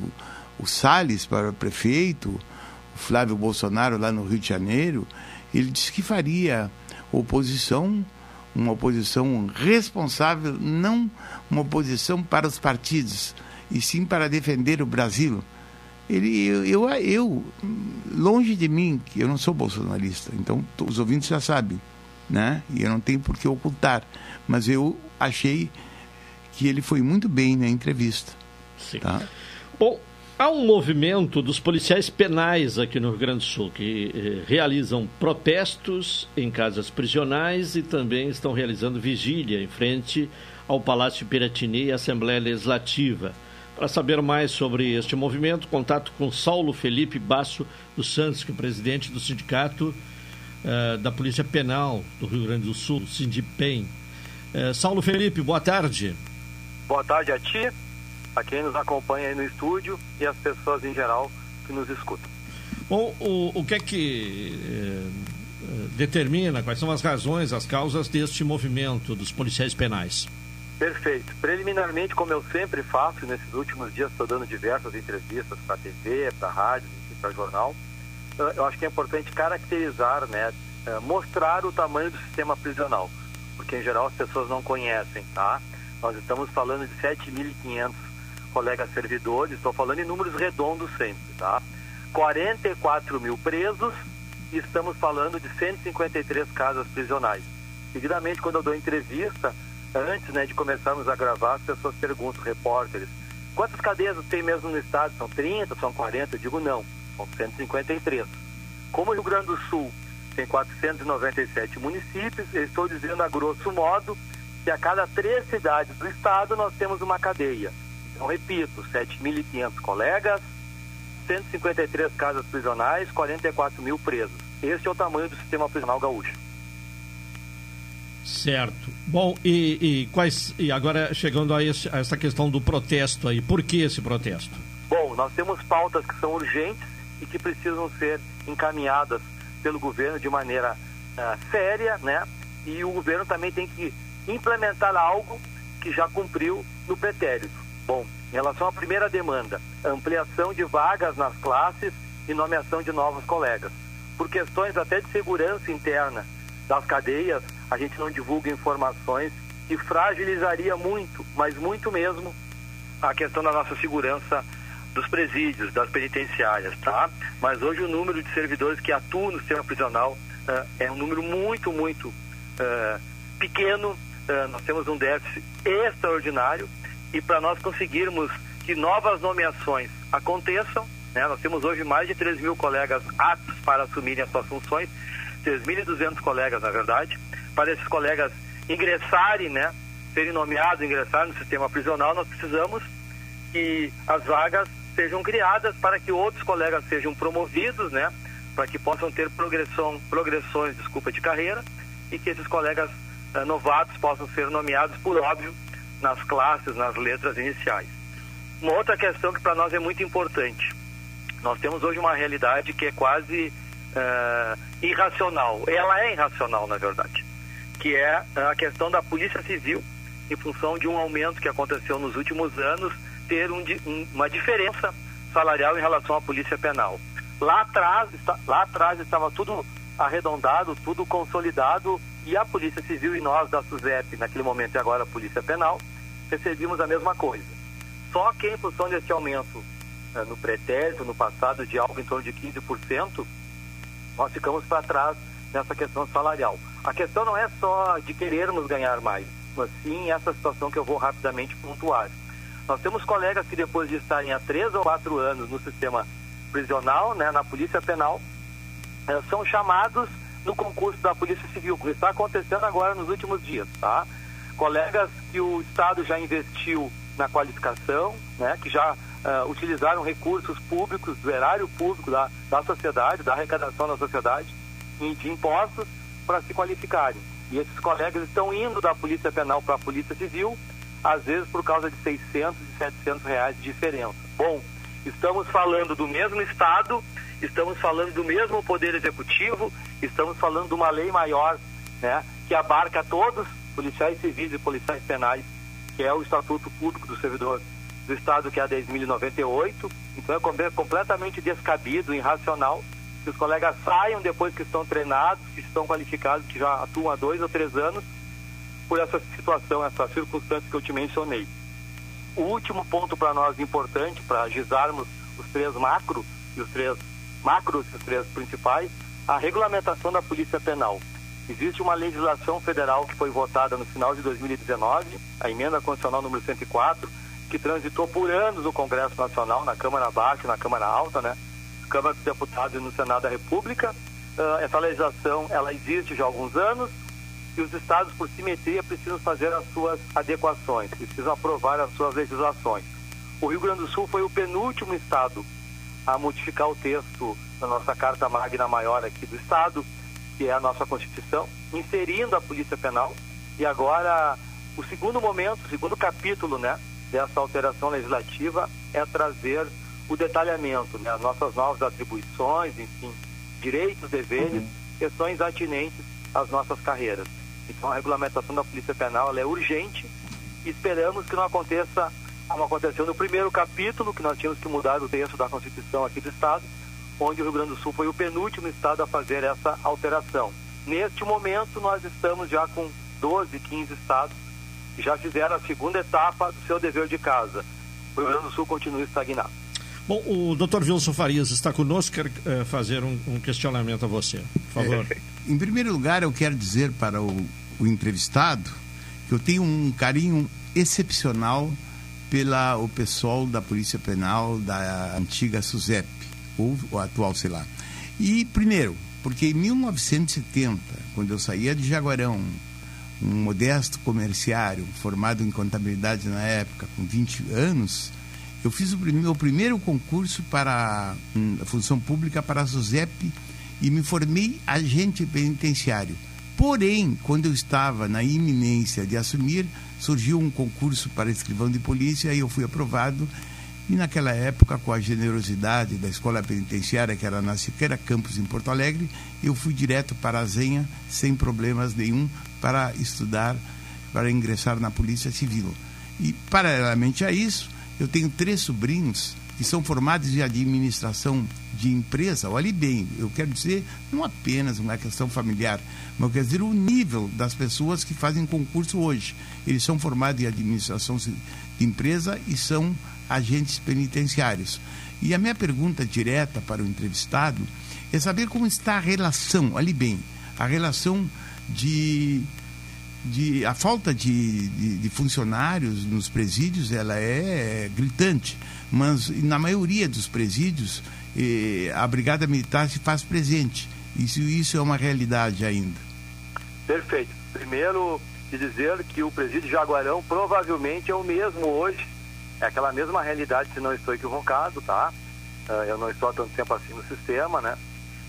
D: o Salles para o prefeito, o Flávio Bolsonaro lá no Rio de Janeiro, ele disse que faria oposição, uma oposição responsável, não uma oposição para os partidos, e sim para defender o Brasil. Ele, eu, eu, eu longe de mim, que eu não sou bolsonarista, então os ouvintes já sabem, né? E eu não tenho por que ocultar, mas eu achei que ele foi muito bem na entrevista.
A: Sim. Tá? Bom, há um movimento dos policiais penais aqui no Rio Grande do Sul que eh, realizam protestos em casas prisionais e também estão realizando vigília em frente ao Palácio Piratini e Assembleia Legislativa. Para saber mais sobre este movimento, contato com Saulo Felipe Basso dos Santos, que é presidente do Sindicato uh, da Polícia Penal do Rio Grande do Sul, Sindipem. Uh, Saulo Felipe, boa tarde.
J: Boa tarde a ti, a quem nos acompanha aí no estúdio e as pessoas em geral que nos escutam.
A: Bom, o, o que é que eh, determina, quais são as razões, as causas deste movimento dos policiais penais?
J: Perfeito. Preliminarmente, como eu sempre faço, nesses últimos dias estou dando diversas entrevistas para a TV, para a rádio, para jornal, eu acho que é importante caracterizar né, é, mostrar o tamanho do sistema prisional, porque em geral as pessoas não conhecem, tá? Nós estamos falando de 7.500 colegas servidores, estou falando em números redondos sempre, tá? 44 mil presos e estamos falando de 153 casas prisionais. Seguidamente, quando eu dou entrevista, antes né, de começarmos a gravar, as pessoas perguntam, repórteres, quantas cadeias tem mesmo no estado? São 30, são 40? Eu digo não, são 153. Como o Rio Grande do Sul tem 497 municípios, eu estou dizendo a grosso modo que a cada três cidades do estado nós temos uma cadeia. Então, repito, 7.500 colegas, 153 casas prisionais, 44 mil presos. Esse é o tamanho do sistema prisional gaúcho.
A: Certo. Bom, e, e quais e agora chegando a, esse, a, essa questão do protesto aí, por que esse protesto?
J: Bom, nós temos pautas que são urgentes e que precisam ser encaminhadas pelo governo de maneira uh, séria, né? E o governo também tem que implementar algo que já cumpriu no pretérito. Bom, em relação à primeira demanda, ampliação de vagas nas classes e nomeação de novos colegas. Por questões até de segurança interna das cadeias, a gente não divulga informações que fragilizaria muito, mas muito mesmo, a questão da nossa segurança dos presídios, das penitenciárias, tá? Mas hoje o número de servidores que atuam no sistema prisional uh, é um número muito, muito uh, pequeno. Uh, nós temos um déficit extraordinário e para nós conseguirmos que novas nomeações aconteçam, né? Nós temos hoje mais de 3 mil colegas aptos para assumirem as suas funções, 3.200 colegas, na verdade, para esses colegas ingressarem, né? Serem nomeados, ingressarem no sistema prisional, nós precisamos que as vagas sejam criadas para que outros colegas sejam promovidos, né? Para que possam ter progressão, progressões, desculpa, de carreira e que esses colegas uh, novatos possam ser nomeados, por óbvio, nas classes, nas letras iniciais. Uma outra questão que para nós é muito importante. Nós temos hoje uma realidade que é quase uh, irracional. Ela é irracional, na verdade. Que é a questão da Polícia Civil, em função de um aumento que aconteceu nos últimos anos ter um, um, uma diferença salarial em relação à polícia penal. Lá atrás, lá atrás estava tudo arredondado, tudo consolidado e a Polícia Civil e nós da SUSEP, naquele momento e agora a Polícia Penal, recebíamos a mesma coisa. Só que em função desse aumento eh, no pretérito, no passado, de algo em torno de 15%, nós ficamos para trás nessa questão salarial. A questão não é só de querermos ganhar mais, mas sim essa situação que eu vou rapidamente pontuar. Nós temos colegas que depois de estarem há três ou quatro anos no sistema prisional, né, na polícia penal, eh, são chamados no concurso da Polícia Civil, que está acontecendo agora nos últimos dias, tá? Colegas que o Estado já investiu na qualificação, né, que já uh, utilizaram recursos públicos do erário público da, da sociedade, da arrecadação da sociedade, e de impostos para se qualificarem. E esses colegas estão indo da Polícia Penal para a Polícia Civil às vezes por causa de 600 e 700 reais de diferença. Bom, estamos falando do mesmo Estado, estamos falando do mesmo Poder Executivo, estamos falando de uma lei maior, né, que abarca todos, policiais civis e policiais penais, que é o Estatuto Público do Servidor do Estado, que é a 10.098. Então é completamente descabido, irracional, que os colegas saiam depois que estão treinados, que estão qualificados, que já atuam há dois ou três anos, por essa situação, essa circunstância que eu te mencionei. O último ponto para nós importante, para agizarmos os três macros e os três macros os três principais, a regulamentação da Polícia Penal. Existe uma legislação federal que foi votada no final de 2019, a emenda constitucional número 104, que transitou por anos no Congresso Nacional, na Câmara Baixa e na Câmara Alta, né? Câmara dos Deputados e no Senado da República. Uh, essa legislação, ela existe já há alguns anos, que os estados, por simetria, precisam fazer as suas adequações, precisam aprovar as suas legislações. O Rio Grande do Sul foi o penúltimo estado a modificar o texto da nossa Carta Magna Maior aqui do Estado, que é a nossa Constituição, inserindo a Polícia Penal. E agora, o segundo momento, o segundo capítulo né, dessa alteração legislativa é trazer o detalhamento, né, as nossas novas atribuições, enfim, direitos, deveres, uhum. questões atinentes às nossas carreiras. Então a regulamentação da Polícia Penal é urgente e esperamos que não aconteça como aconteceu no primeiro capítulo, que nós tínhamos que mudar o texto da Constituição aqui do Estado, onde o Rio Grande do Sul foi o penúltimo estado a fazer essa alteração. Neste momento, nós estamos já com 12, 15 estados que já fizeram a segunda etapa do seu dever de casa. O Rio Grande do Sul continua estagnado.
A: Bom, o doutor Wilson Farias está conosco, quer uh, fazer um, um, questionamento a você. Por favor. É,
D: em primeiro lugar, eu quero dizer para o, o entrevistado que eu tenho um carinho excepcional pela o pessoal da Polícia Penal da antiga SUSEP, ou o atual, sei lá. E, primeiro, porque em 1970, quando eu saía de Jaguarão, um modesto comerciário formado em contabilidade na época, com 20 anos, eu fiz o meu primeiro concurso para hum, a função pública para a SUSEP e me formei agente penitenciário. Porém, quando eu estava na iminência de assumir, surgiu um concurso para escrivão de polícia e eu fui aprovado. E naquela época, com a generosidade da escola penitenciária, que era na Siqueira Campos, em Porto Alegre, eu fui direto para a Zenha, sem problemas nenhum, para estudar, para ingressar na Polícia Civil. E, paralelamente a isso, eu tenho três sobrinhos que são formados em administração de empresa. Olhe bem, eu quero dizer não apenas uma questão familiar, mas quero dizer o nível das pessoas que fazem concurso hoje. Eles são formados em administração de empresa e são agentes penitenciários. E a minha pergunta direta para o entrevistado é saber como está a relação, olhe bem, a relação de de, a falta de, de, de, funcionários nos presídios ela é, gritante, mas na maioria dos presídios eh, a brigada militar se faz presente. Isso, isso é uma realidade ainda.
J: Perfeito. Primeiro, dizer que o presídio Jaguarão provavelmente é o mesmo hoje, é aquela mesma realidade, se não estou equivocado, tá? Uh, eu não estou há tanto tempo assim no sistema, né?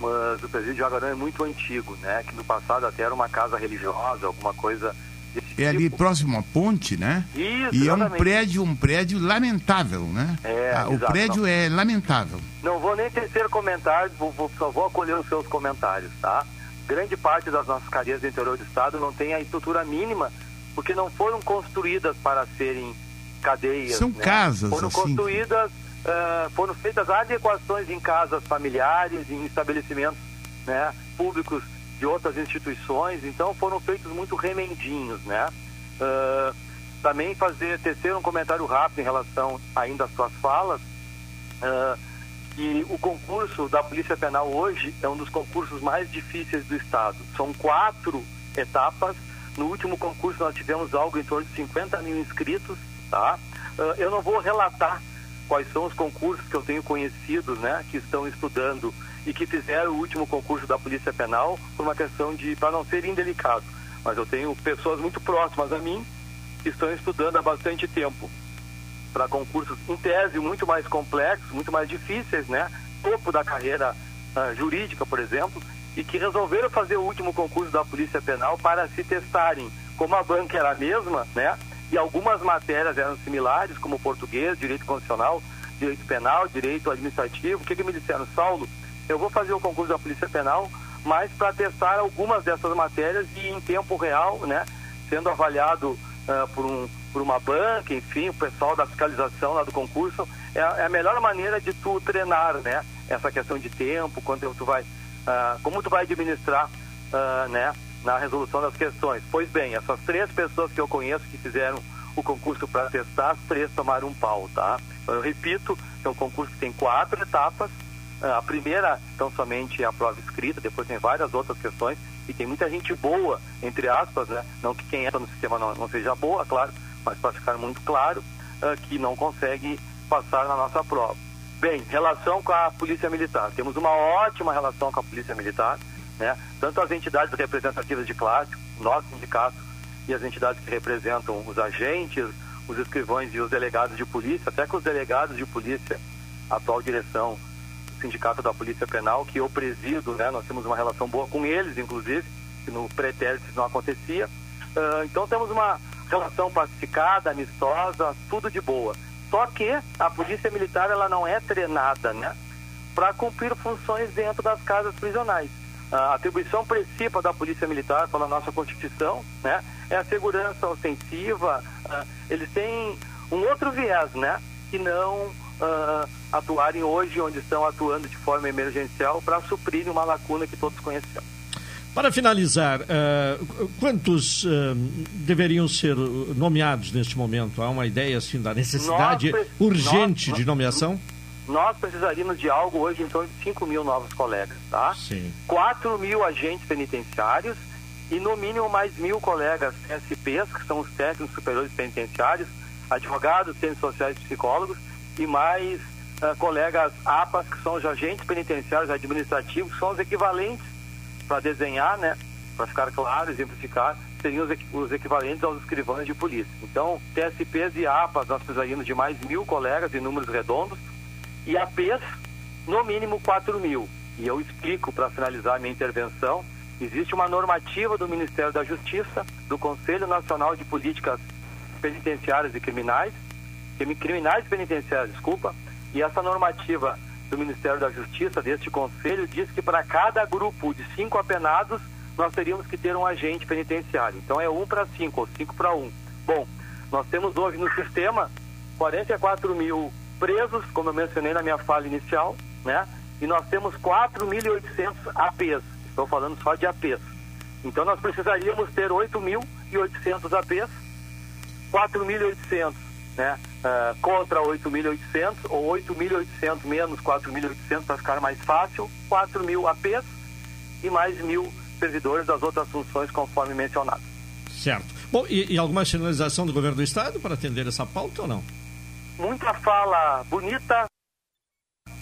J: mas o presídio Jaguarão é muito antigo, né? Que no passado até era uma casa religiosa, alguma coisa
D: é tipo. ali próximo à ponte, né?
J: Isso,
D: E
J: exatamente.
D: é um prédio, um prédio lamentável, né?
J: É,
D: ah, o
J: exato,
D: prédio
J: não.
D: é lamentável.
J: Não vou nem tecer comentários, vou, vou, só vou acolher os seus comentários, tá? Grande parte das nossas cadeias do interior do estado não tem a estrutura mínima, porque não foram construídas para serem cadeias.
D: São
J: né?
D: casas,
J: Foram
D: assim.
J: construídas Uh, foram feitas adequações em casas familiares, em estabelecimentos né, públicos de outras instituições, então foram feitos muito remendinhos, né? Uh, também fazer, tecer um comentário rápido em relação ainda às suas falas, uh, que o concurso da Polícia Penal hoje é um dos concursos mais difíceis do Estado. São quatro etapas. No último concurso nós tivemos algo em torno de 50 mil inscritos, tá? eu não vou relatar quais são os concursos que eu tenho conhecido, né, que estão estudando e que fizeram o último concurso da Polícia Penal por uma questão de para não ser indelicado. Mas eu tenho pessoas muito próximas a mim que estão estudando há bastante tempo para concursos em tese muito mais complexos, muito mais difíceis, né, topo da carreira uh, jurídica, por exemplo, e que resolveram fazer o último concurso da Polícia Penal para se testarem como a banca era a mesma, né, e algumas matérias eram similares, como português, direito constitucional, direito penal, direito administrativo. O que, que me disseram, Saulo? Eu vou fazer o concurso da Polícia Penal, mas para testar algumas dessas matérias e em tempo real, né, sendo avaliado uh, por, um, por uma banca, enfim, o pessoal da fiscalização lá do concurso, é é a melhor maneira de tu treinar, né, essa questão de tempo, quanto tu vai, uh, como tu vai administrar, uh, né, na resolução das questões. Pois bem, essas três pessoas que eu conheço que fizeram o concurso para testar, as três tomaram um pau, tá? Então, eu repito, é um concurso que tem quatro etapas. Ah, a primeira, então, somente a prova escrita, depois tem várias outras questões, e tem muita gente boa, entre aspas, né? Não que quem entra no sistema não, não seja boa, claro, mas para ficar muito claro, uh, que não consegue passar na nossa prova. Bem, relação com a Polícia Militar. Temos uma ótima relação com a Polícia Militar né? Tanto as entidades representativas de classe, nosso sindicato e as entidades que representam os agentes, os escrivães e os delegados de polícia, até com os delegados de polícia, a atual direção Sindicato da Polícia Penal, que eu presido, né? Nós temos uma relação boa com eles, inclusive, que no pretérito não acontecia. Uh, então temos uma relação pacificada, amistosa, tudo de boa. Só que a polícia militar ela não é treinada, né, para cumprir funções dentro das casas prisionais. A atribuição principal da Polícia Militar, pela nossa Constituição, né, é a segurança ostensiva. Uh, eles têm um outro viés, né, que não uh, atuarem hoje onde estão atuando de forma emergencial para suprir uma lacuna que todos conhecemos.
A: Para finalizar, uh, quantos uh, deveriam ser nomeados neste momento? Há uma ideia assim da necessidade nós, urgente nós, de nomeação?
J: Nós precisaríamos de algo hoje em torno de 5 mil novos colegas, tá?
A: Sim.
J: 4 mil agentes penitenciários e no mínimo mais mil colegas SPs, que são os técnicos superiores penitenciários, advogados, ciências sociais e psicólogos, e mais uh, colegas APAS, que são os agentes penitenciários administrativos, que são os equivalentes para desenhar, né, para ficar claro, exemplificar, seriam os, os, equivalentes aos escrivães de polícia. Então, TSPs e APAs, nós precisaríamos de mais mil colegas em números redondos, e APs, no mínimo 4 mil. E eu explico, para finalizar minha intervenção, existe uma normativa do Ministério da Justiça, do Conselho Nacional de Políticas Penitenciárias e Criminais, criminais penitenciárias, desculpa, e essa normativa do Ministério da Justiça, deste conselho, diz que para cada grupo de cinco apenados, nós teríamos que ter um agente penitenciário. Então é um para cinco, ou cinco para um. Bom, nós temos hoje no sistema 44 mil presos, como eu mencionei na minha fala inicial, né? E nós temos 4.800 APs. Estou falando só de APs. Então nós precisaríamos ter 8.800 APs, 4.800 né, uh, contra 8.800 ou 8.800 menos 4.800 para ficar mais fácil, 4.000 APs e mais mil servidores das outras funções conforme mencionado.
A: Certo. Bom, e, e, alguma sinalização do governo do estado para atender essa pauta ou não?
J: Muita fala bonita,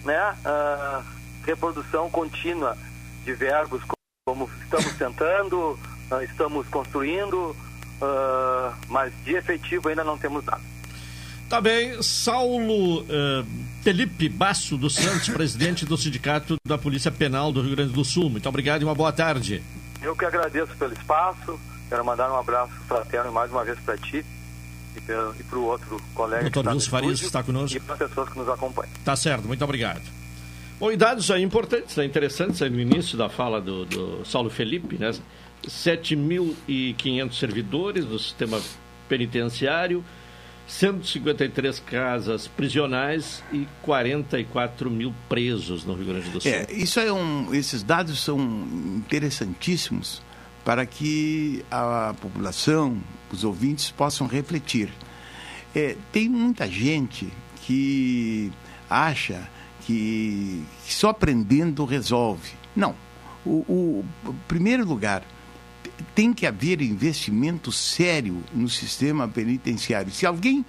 J: né? Uh, reprodução contínua de verbos como estamos tentando, uh, estamos construindo, mas de efetivo ainda não temos nada.
A: Tá bem, Saulo uh, Felipe Basso dos Santos, <laughs> presidente do Sindicato da Polícia Penal do Rio Grande do Sul. Muito obrigado e uma boa tarde.
J: Eu que agradeço pelo espaço, quero mandar um abraço fraterno mais uma vez para ti e para o outro colega
A: Doutor Wilson Farias, que está conosco.
J: E para as pessoas que nos acompanham.
A: Tá certo, muito obrigado. Bom, e dados aí importantes, né? interessantes aí no início da fala do, do Saulo Felipe, né? 7.500 servidores do sistema penitenciário, 153 casas prisionais e 44 mil presos no Rio Grande do Sul.
D: É, isso é um, esses dados são interessantíssimos para que a população, os ouvintes possam refletir. É, tem muita gente que acha que, que só aprendendo resolve. Não. O, o primeiro lugar, tem que haver investimento sério no sistema penitenciário. Se alguém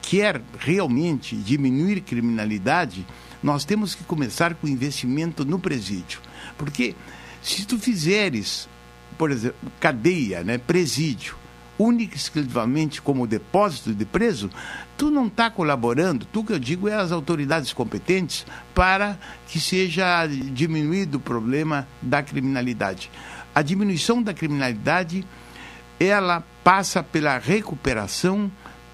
D: quer realmente diminuir criminalidade, nós temos que começar com investimento no presídio. Porque se tu fizeres, por exemplo, cadeia, né, presídio, única e exclusivamente como depósito de preso, tu não está colaborando, tu que eu digo é as autoridades competentes, para que seja diminuído o problema da criminalidade a diminuição da criminalidade ela passa pela recuperação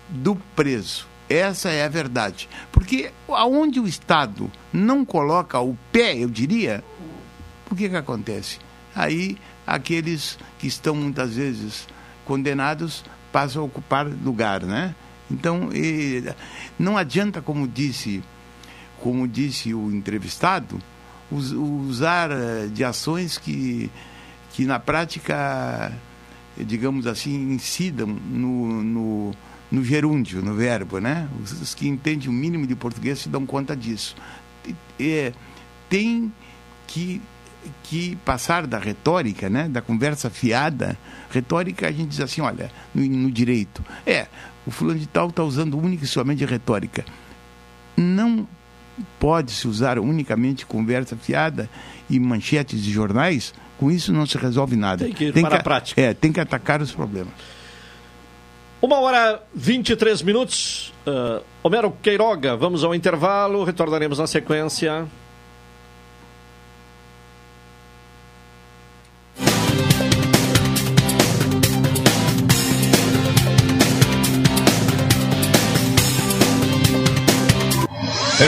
D: do preso. Essa é a verdade. Porque aonde o Estado não coloca o pé, eu diria, o que, que acontece? Aí aqueles que estão muitas vezes condenados passam a ocupar lugar, né? Então, não adianta, como disse, como disse o entrevistado, usar eh, de ações que que na prática, digamos assim, incidam no, no, no gerúndio, no verbo, né? Os, os, que entendem o mínimo de português se dão conta disso. É, tem que, que passar da retórica, né? Da conversa fiada. Retórica, a gente diz assim, olha, no, no direito. É, o fulano de tal está usando única e somente retórica. Não pode se usar unicamente conversa fiada e manchetes de jornais com isso não se resolve nada.
A: Tem que ir tem para que, a prática.
D: É, tem que atacar os problemas.
A: Uma hora 23 minutos. Uh, Homero Queiroga, vamos ao intervalo, retornaremos na sequência.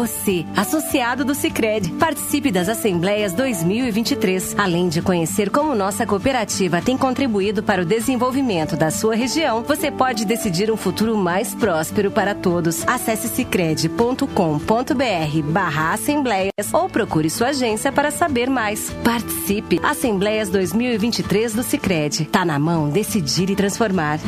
I: Você, associado do Sicredi, participe das Assembleias 2023. Além de conhecer como nossa cooperativa tem contribuído para o desenvolvimento da sua região, você pode decidir um futuro mais próspero para todos. Acesse sicredi.com.br/barra assembleias ou procure sua agência para saber mais. Participe. Assembleias 2023 do Sicredi. Tá na mão decidir e transformar.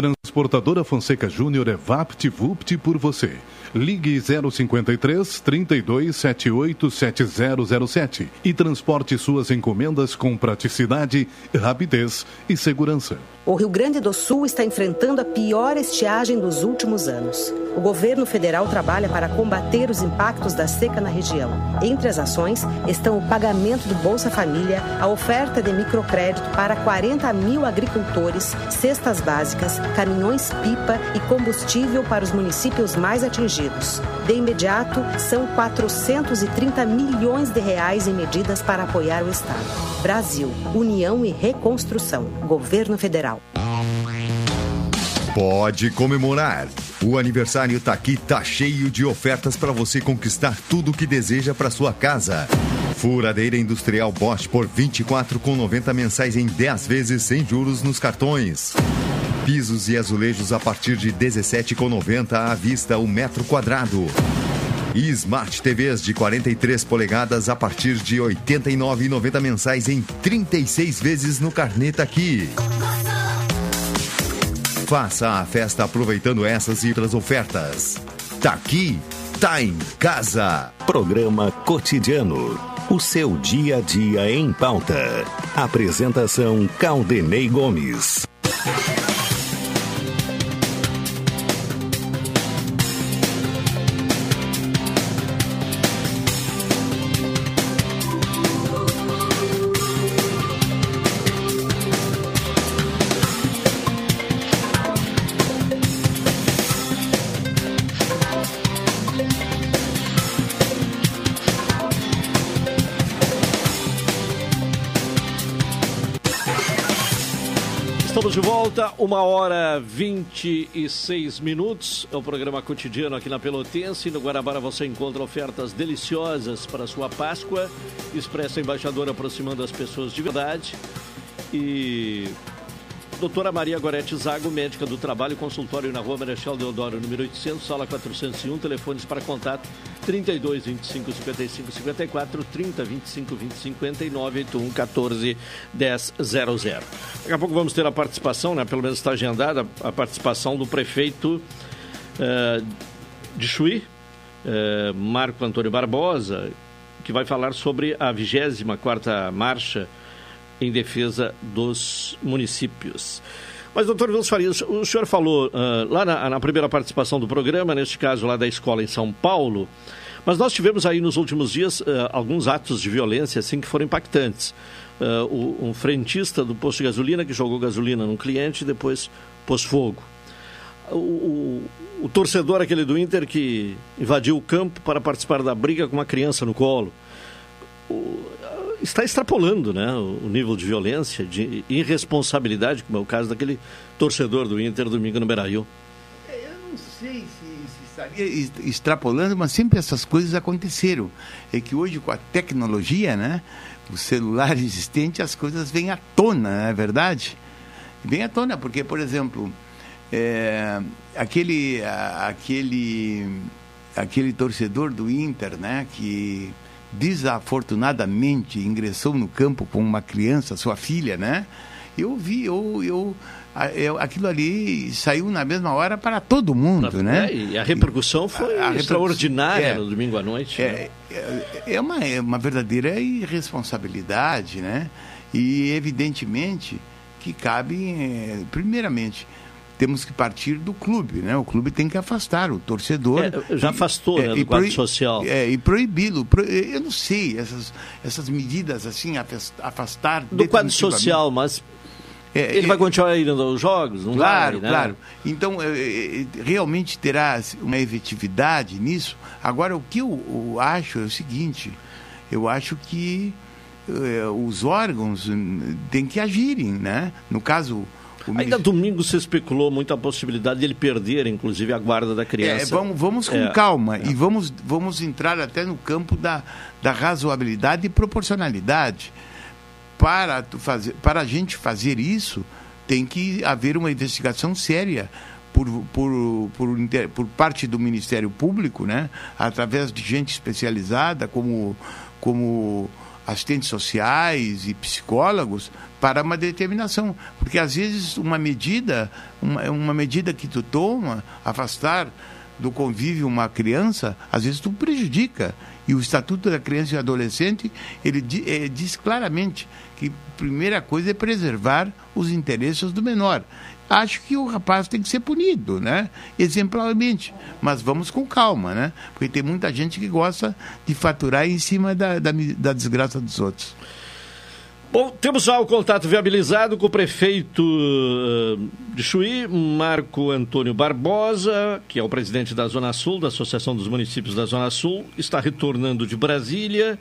G: Transportadora Fonseca Júnior é VaptVupt por você. Ligue 053 32 78 7007 e transporte suas encomendas com praticidade, rapidez e segurança.
K: O Rio Grande do Sul está enfrentando a pior estiagem dos últimos anos. O governo federal trabalha para combater os impactos da seca na região. Entre as ações estão o pagamento do Bolsa Família, a oferta de microcrédito para 40 mil agricultores, cestas básicas, caminhões-pipa e combustível para os municípios mais atingidos. De imediato, são 430 milhões de reais em medidas para apoiar o Estado. Brasil, União e Reconstrução. Governo Federal.
L: Pode comemorar. O aniversário tá aqui, tá cheio de ofertas para você conquistar tudo o que deseja para sua casa. Furadeira industrial Bosch por 24,90 mensais em 10 vezes sem juros nos cartões. Pisos e azulejos a partir de 17,90 à vista o metro quadrado. E Smart TVs de 43 polegadas a partir de R$ 89,90 mensais em 36 vezes no Carneta Aqui. Faça a festa aproveitando essas e outras ofertas. Tá aqui, tá em casa.
E: Programa Cotidiano. O seu dia a dia em pauta. Apresentação Caldenei Gomes.
A: Uma hora 26 minutos. É o programa cotidiano aqui na Pelotense. No Guarabara você encontra ofertas deliciosas para a sua Páscoa. Expressa Embaixador aproximando as pessoas de verdade. E Doutora Maria Gorete Zago, médica do trabalho, consultório na rua Marechal Deodoro, número 800, sala 401, telefones para contato 32 25 55 54, 30 25 20 59, 81 14 10 00. Daqui a pouco vamos ter a participação, né, pelo menos está agendada, a participação do prefeito uh, de Chuí, uh, Marco Antônio Barbosa, que vai falar sobre a 24ª Marcha em defesa dos municípios. Mas, doutor Wilson Farias, o senhor falou uh, lá na, na, primeira participação do programa, neste caso lá da escola em São Paulo, mas nós tivemos aí nos últimos dias uh, alguns atos de violência assim que foram impactantes. Uh, o, um frentista do posto de gasolina que jogou gasolina num cliente e depois pôs fogo. O, o, o torcedor aquele do Inter que invadiu o campo para participar da briga com uma criança no colo. O, está extrapolando né, o nível de violência, de irresponsabilidade, como é o caso daquele torcedor do Inter domingo no Beira-Rio.
D: É, eu não sei se, se, estaria extrapolando, mas sempre essas coisas aconteceram. É que hoje, com a tecnologia, né, o celular <laughs> existente, as coisas vêm à tona, não é verdade? Vêm à tona, porque, por exemplo, é, aquele, aquele, aquele torcedor do Inter, né, que desafortunadamente ingressou no campo com uma criança, sua filha, né? Eu vi, eu, eu, eu aquilo ali saiu na mesma hora para todo mundo, né?
A: É, e a repercussão foi a, a extraordinária é, no domingo à noite.
D: É, né? é, é, uma, é uma verdadeira irresponsabilidade, né? E evidentemente que cabe, é, primeiramente, temos que partir do clube, né? O clube tem que afastar o torcedor.
A: É, já afastou,
D: e,
A: né, do quadro social.
D: É, e proibi-lo. Pro, eu não sei, essas, essas medidas assim, afastar...
A: Do quadro social, mas
D: É,
A: Ele
D: é-
A: vai continuar indo aos jogos? Não
D: claro,
A: vai, né?
D: claro. Então, é, é, é, realmente terá uma efetividade nisso. Agora, o que eu, eu acho é o seguinte: eu acho que é, os órgãos hum, têm que agirem, né? No caso.
A: Ainda domingo se especulou muito a possibilidade de ele perder, inclusive, a guarda da
D: É,
A: criança.
D: vamos, vamos com
A: É.
D: calma e vamos, vamos entrar até no campo da, da razoabilidade e proporcionalidade. Para, fazer, para a gente fazer isso, tem que haver uma investigação séria por, por, por, por parte do Ministério Público, né? através de gente especializada, como, como assistentes sociais e psicólogos, para uma determinação. Porque às vezes uma medida, uma, uma medida que tu toma, afastar do convívio uma criança, às vezes tu prejudica. E o Estatuto da Criança e Adolescente, ele eh, diz claramente que a primeira coisa é preservar os interesses do menor. Acho que o rapaz tem que ser punido, né? Exemplarmente. Mas vamos com calma, né? Porque tem muita gente que gosta de faturar em cima da, da, da desgraça dos outros.
A: Bom, temos já o contato viabilizado com o prefeito eh, de Chuí, Marco Antônio Barbosa, que é o presidente da Zona Sul, da Associação dos Municípios da Zona Sul, está retornando de Brasília,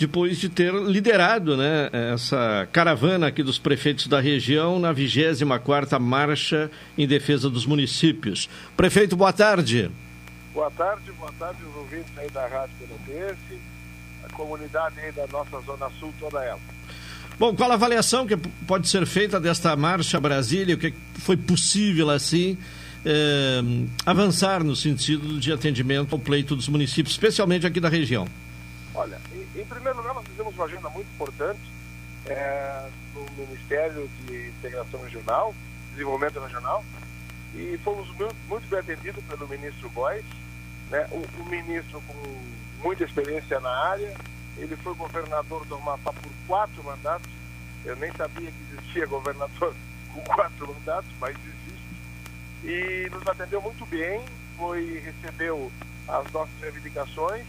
A: depois de ter liderado né, essa caravana aqui dos prefeitos da região na 24ª Marcha em Defesa dos Municípios. Prefeito, boa tarde.
M: Boa tarde, boa tarde os ouvintes aí da Rádio Pelotense, a comunidade aí da nossa Zona Sul, toda ela.
A: Bom, qual a avaliação que pode ser feita desta marcha Brasília? O que foi possível, assim, eh, avançar no sentido de atendimento ao pleito dos municípios, especialmente aqui da região?
M: Olha, em, primeiro lugar, nós fizemos uma agenda muito importante é, no Ministério de Integração Regional, Desenvolvimento Regional, e fomos muito, muito bem atendidos pelo ministro Góes, né, um, um ministro com muita experiência na área. Ele foi governador do Amapá por quatro mandatos. Eu nem sabia que existia governador <laughs> com quatro mandatos, mas existe. E nos atendeu muito bem, foi, recebeu as nossas reivindicações,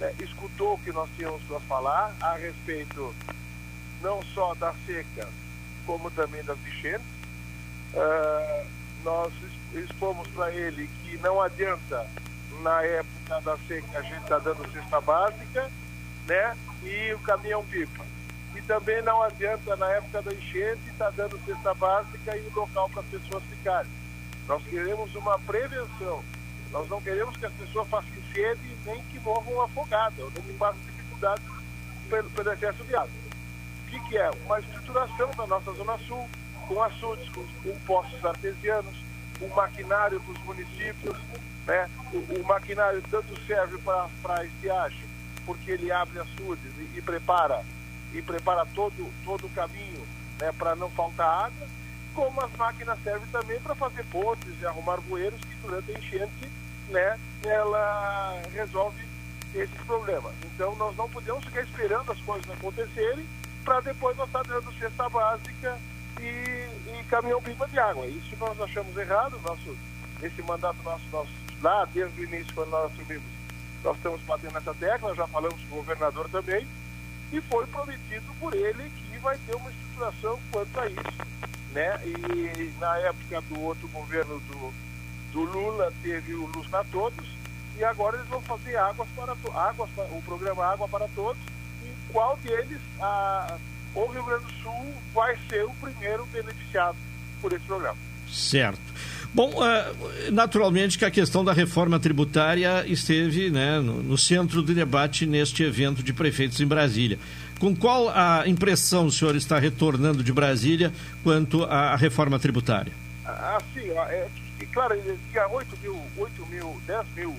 M: né, escutou o que nós tínhamos para falar a respeito não só da seca, como também das enchentes. Ah, nós expomos para ele que não adianta, na época da seca, a gente está dando cesta básica né, e o caminhão-pipa. E também não adianta, na época da enchente, estar dando cesta básica e o local para as pessoas ficarem. Nós queremos uma prevenção. Nós não queremos que as pessoas façam sede nem que morram afogadas, ou nem que passem dificuldades pelo, pelo excesso de água. O que, que é? Uma estruturação da nossa Zona Sul, com açudes, com, com poços artesianos, um maquinário para os municípios. Né? O, o maquinário tanto serve para a estiagem, porque ele abre açudes e, e prepara e prepara todo, todo o caminho né, para não faltar água, como as máquinas servem também para fazer pontes e arrumar bueiros que durante a enchente né, ela resolve esses problemas. Então nós não podemos ficar esperando as coisas acontecerem para depois nós estar dando cesta básica e, e caminhão-pipa de água. Isso nós achamos errado, nosso, esse mandato nosso, nosso lá desde o início, quando nós assumimos, nós estamos batendo nessa tecla, já falamos com o governador também, e foi prometido por ele que vai ter uma estruturação quanto a isso. Né? E na época do outro governo do, do Lula teve o Luz para Todos, e agora eles vão fazer águas para águas o programa Água para Todos, e qual deles a, o Rio Grande do Sul vai ser o primeiro beneficiado por esse programa.
A: Certo. Bom, eh, naturalmente que a questão da reforma tributária esteve né, no, centro do debate neste evento de prefeitos em Brasília. Com qual a impressão o senhor está retornando de Brasília quanto à reforma tributária?
M: Assim, ó, é, claro, ele tinha 8 mil, 8 mil, 10 mil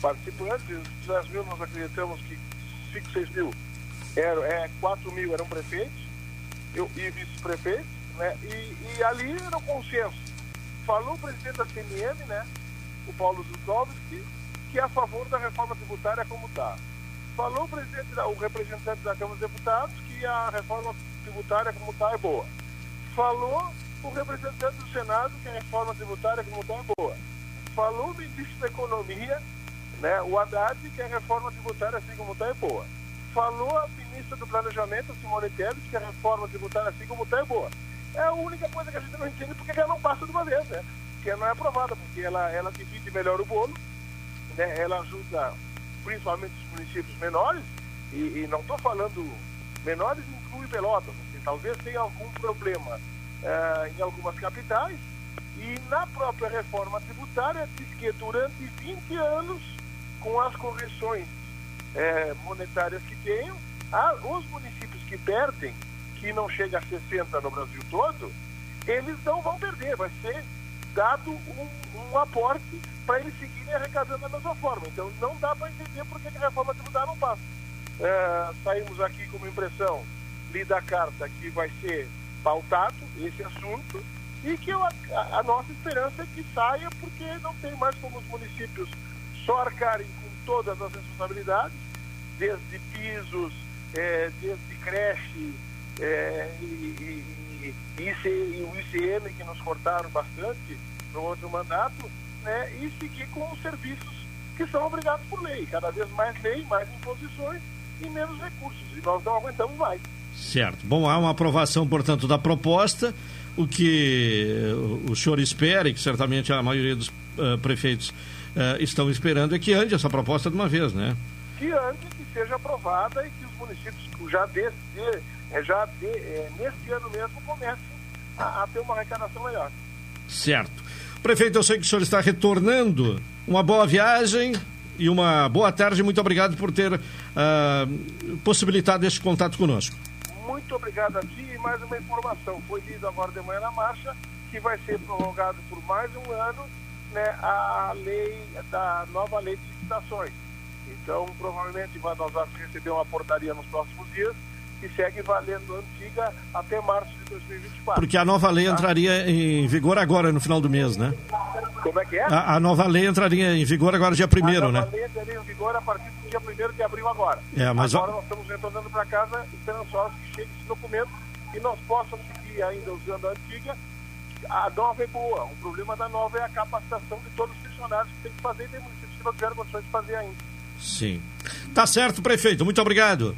M: participantes, 10 mil nós acreditamos que 5, 6 mil, eram, é, 4 mil eram prefeitos eu, e vice-prefeitos, né? E, e ali era o consenso. Falou o presidente da CMM, né? O Paulo Zudowski, que é a favor da reforma tributária como está. Falou o, presidente, da- o representante da Câmara dos Deputados que a reforma tributária como está é boa. Falou o representante do Senado que a reforma tributária como está é boa. Falou o ministro da Economia, né, o Haddad, que a reforma tributária assim como é boa. Falou a ministra do Planejamento, Simone Tebet, que a reforma tributária assim como é boa. é a única coisa que a gente não entende porque ela não passa de uma vez, né? Porque ela não é aprovada, porque ela, ela divide melhor o bolo, né? ela ajuda principalmente os municípios menores, e, e não estou falando menores, inclui Pelotas, porque talvez tenha algum problema eh, em algumas capitais, e na própria reforma tributária diz que durante 20 anos, com as correções eh, monetárias que tenham, ah, os municípios que perdem, que não chega a 60 no Brasil todo, eles não vão perder, vai ser dado um, um aporte para eles seguirem arrecadando da mesma forma. Então não dá para entender por que a reforma tributária não passa. É, saímos aqui com uma impressão, lida a carta que vai ser pautado esse assunto e que eu, a, a, nossa esperança é que saia porque não tem mais como os municípios só arcarem com todas as responsabilidades, desde pisos, é, desde creche é, e, e, e, e, o ICM que nos cortaram bastante no outro mandato, né, e seguir com os serviços que são obrigados por lei. Cada vez mais lei, mais imposições e menos recursos. E nós não aguentamos mais.
A: Certo. Bom, há uma aprovação, portanto, da proposta. O que o senhor espera, e que certamente a maioria dos uh, prefeitos uh, estão esperando, é que ande essa proposta de uma vez, né?
M: Que ande, que seja aprovada e que os municípios já, desse, eh, já de, é, nesse ano mesmo comecem a, a ter uma arrecadação melhor.
A: Certo. Prefeito, eu sei que o senhor está retornando. Uma boa viagem e uma boa tarde. Muito obrigado por ter uh, possibilitado este contato conosco.
M: Muito obrigado a ti e mais uma informação. Foi lido agora de manhã na marcha que vai ser prorrogado por mais um ano né, a lei da nova lei de licitações. Então, provavelmente nós vamos receber uma portaria nos próximos dias que segue valendo antiga até março de 2024.
A: Porque a nova lei tá? entraria em vigor agora, no final do mês, né?
M: Como é que é?
A: A, a nova lei entraria em vigor agora dia 1 né? A
M: nova lei entraria em vigor a partir do dia 1 de abril agora.
A: É, mas...
M: Agora nós estamos retornando para casa esperançosos que chegue esse documento e nós possamos seguir ainda usando a antiga. A nova é boa. O problema da nova é a capacitação de todos os funcionários que tem que fazer e tem municípios que não tiveram condições de fazer ainda.
A: Sim. Tá certo, prefeito. Muito obrigado.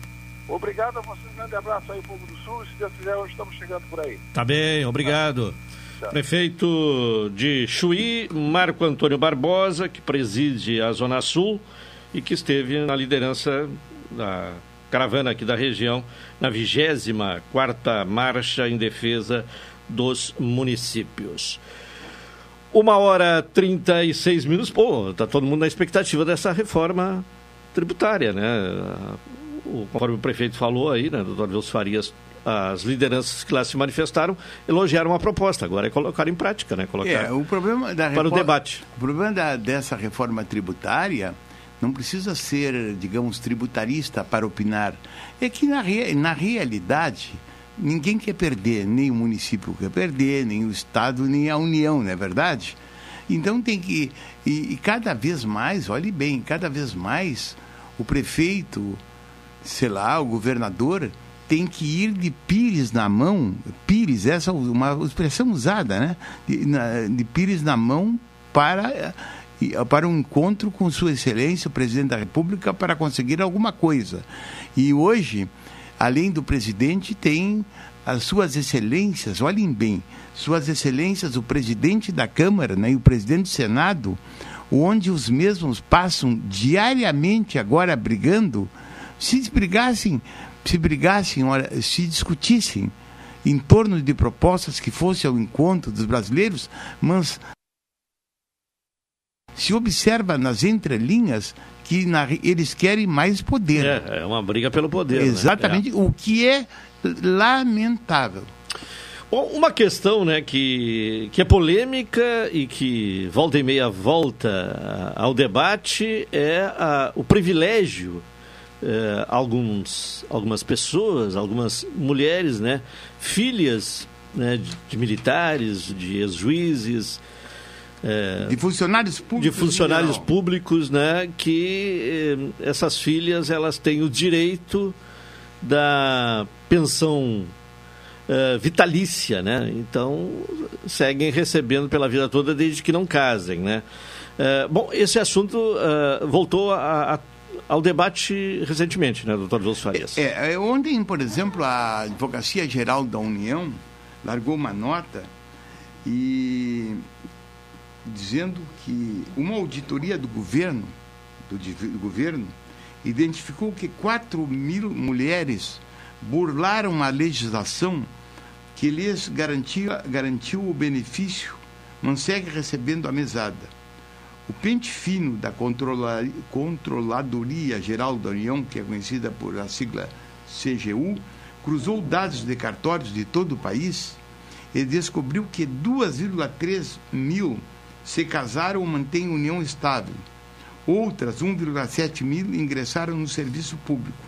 M: Obrigado a vocês, um grande abraço aí, povo do Sul. Se Deus quiser, hoje estamos chegando por aí.
A: Tá bem, obrigado. Tá. Prefeito de Chuí, Marco Antônio Barbosa, que preside a Zona Sul e que esteve na liderança da caravana aqui da região, na 24 Marcha em Defesa dos Municípios. Uma hora trinta e seis minutos. Pô, tá todo mundo na expectativa dessa reforma tributária, né? O, conforme o prefeito falou aí, né, doutor Wilson Farias, as lideranças que lá se manifestaram elogiaram a proposta. Agora é colocar em prática, né? Colocar
D: é, o problema da
A: para o debate.
D: O problema da, dessa reforma tributária não precisa ser, digamos, tributarista para opinar. É que na, na realidade ninguém quer perder, nem o município quer perder, nem o Estado, nem a União, não é verdade? Então tem que. E, e cada vez mais, olhe bem, cada vez mais o prefeito, sei lá, o governador tem que ir de pires na mão, pires, essa é uma expressão usada, né? De, na, de pires na mão para para um encontro com Sua Excelência, o Presidente da República, para conseguir alguma coisa. E hoje, além do presidente, tem as Suas Excelências, olhem bem, Suas Excelências, o Presidente da Câmara né, e o Presidente do Senado, onde os mesmos passam diariamente agora brigando se brigassem, se brigassem, se discutissem em torno de propostas que fossem ao encontro dos brasileiros, mas se observa nas entrelinhas que na, eles querem mais poder.
A: É, é uma briga pelo poder.
D: Né? Exatamente,
A: né?
D: é. o que é lamentável.
A: Bom, uma questão né, que, que é polêmica e que volta e meia volta ao debate é a, o privilégio eh, alguns, algumas pessoas, algumas mulheres, né, filhas né, de, de militares, de ex-juízes,
D: eh, de funcionários públicos,
A: de funcionários públicos, né, que eh, essas filhas elas têm o direito da pensão vitalícia, né? Então seguem recebendo pela vida toda desde que não casem, né? bom, esse assunto voltou a ao debate recentemente, né, doutor Wilson Farias?
D: É, é, ontem, por exemplo, a Advocacia Geral da União largou uma nota e dizendo que uma auditoria do governo, do, do governo, identificou que 4 mil mulheres burlaram a legislação que lhes garantia, garantiu o benefício, não segue recebendo a mesada. O pente fino da Controladoria Geral da União, que é conhecida por a sigla CGU, cruzou dados de cartórios de todo o país e descobriu que 2,3 mil se casaram ou mantêm união estável. Outras, 1,7 mil, ingressaram no serviço público.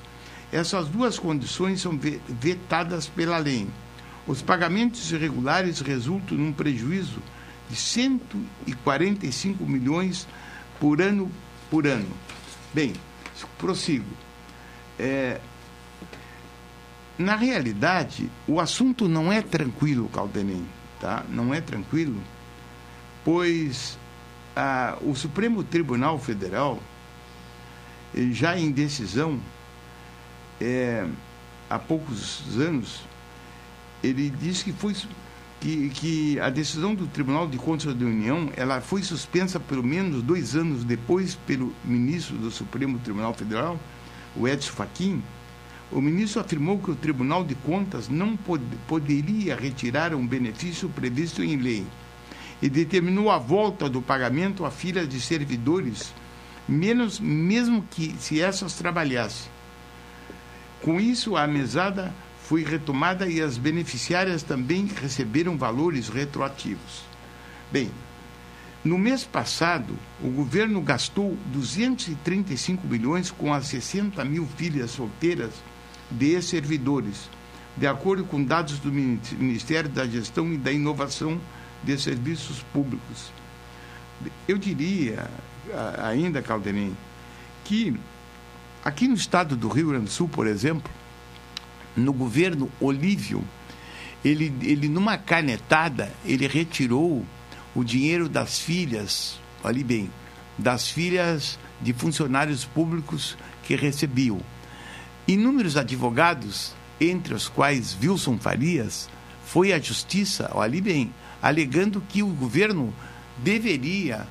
D: Essas duas condições são vetadas pela lei. Os pagamentos irregulares resultam num prejuízo de 145 milhões por ano por ano. Bem, prossigo. É, na realidade, o assunto não é tranquilo, Caldenem, tá? Não é tranquilo, pois ah, o Supremo Tribunal Federal, já em decisão, é, há poucos anos, ele disse que foi que, que a decisão do Tribunal de Contas da União ela foi suspensa pelo menos dois anos depois pelo ministro do Supremo Tribunal Federal, o Edson Fachin. O ministro afirmou que o Tribunal de Contas não pod poderia retirar um benefício previsto em lei e determinou a volta do pagamento a filhas de servidores, menos mesmo que se essas trabalhassem. Com isso, a mesada foi retomada e as beneficiárias também receberam valores retroativos. Bem, no mês passado, o governo gastou 235 milhões com as 60 mil filhas solteiras de servidores, de acordo com dados do Ministério da Gestão e da Inovação de Serviços Públicos. Eu diria ainda, Calderim, que aqui no estado do Rio Grande do Sul, por exemplo, no governo Olívio, ele, ele numa canetada, ele retirou o dinheiro das filhas, olhe bem, das filhas de funcionários públicos que recebiam. Inúmeros advogados, entre os quais Wilson Farias, foi à justiça, olhe bem, alegando que o governo deveria,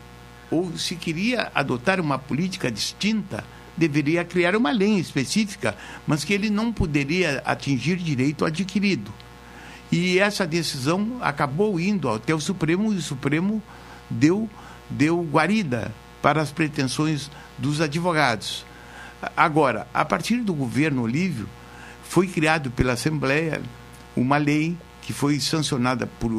D: ou se queria adotar uma política distinta, deveria criar uma lei específica, mas que ele não poderia atingir direito adquirido. E essa decisão acabou indo até o Supremo e o Supremo deu, deu guarida para as pretensões dos advogados. Agora, a partir do governo Olívio, foi criado pela Assembleia uma lei que foi sancionada por,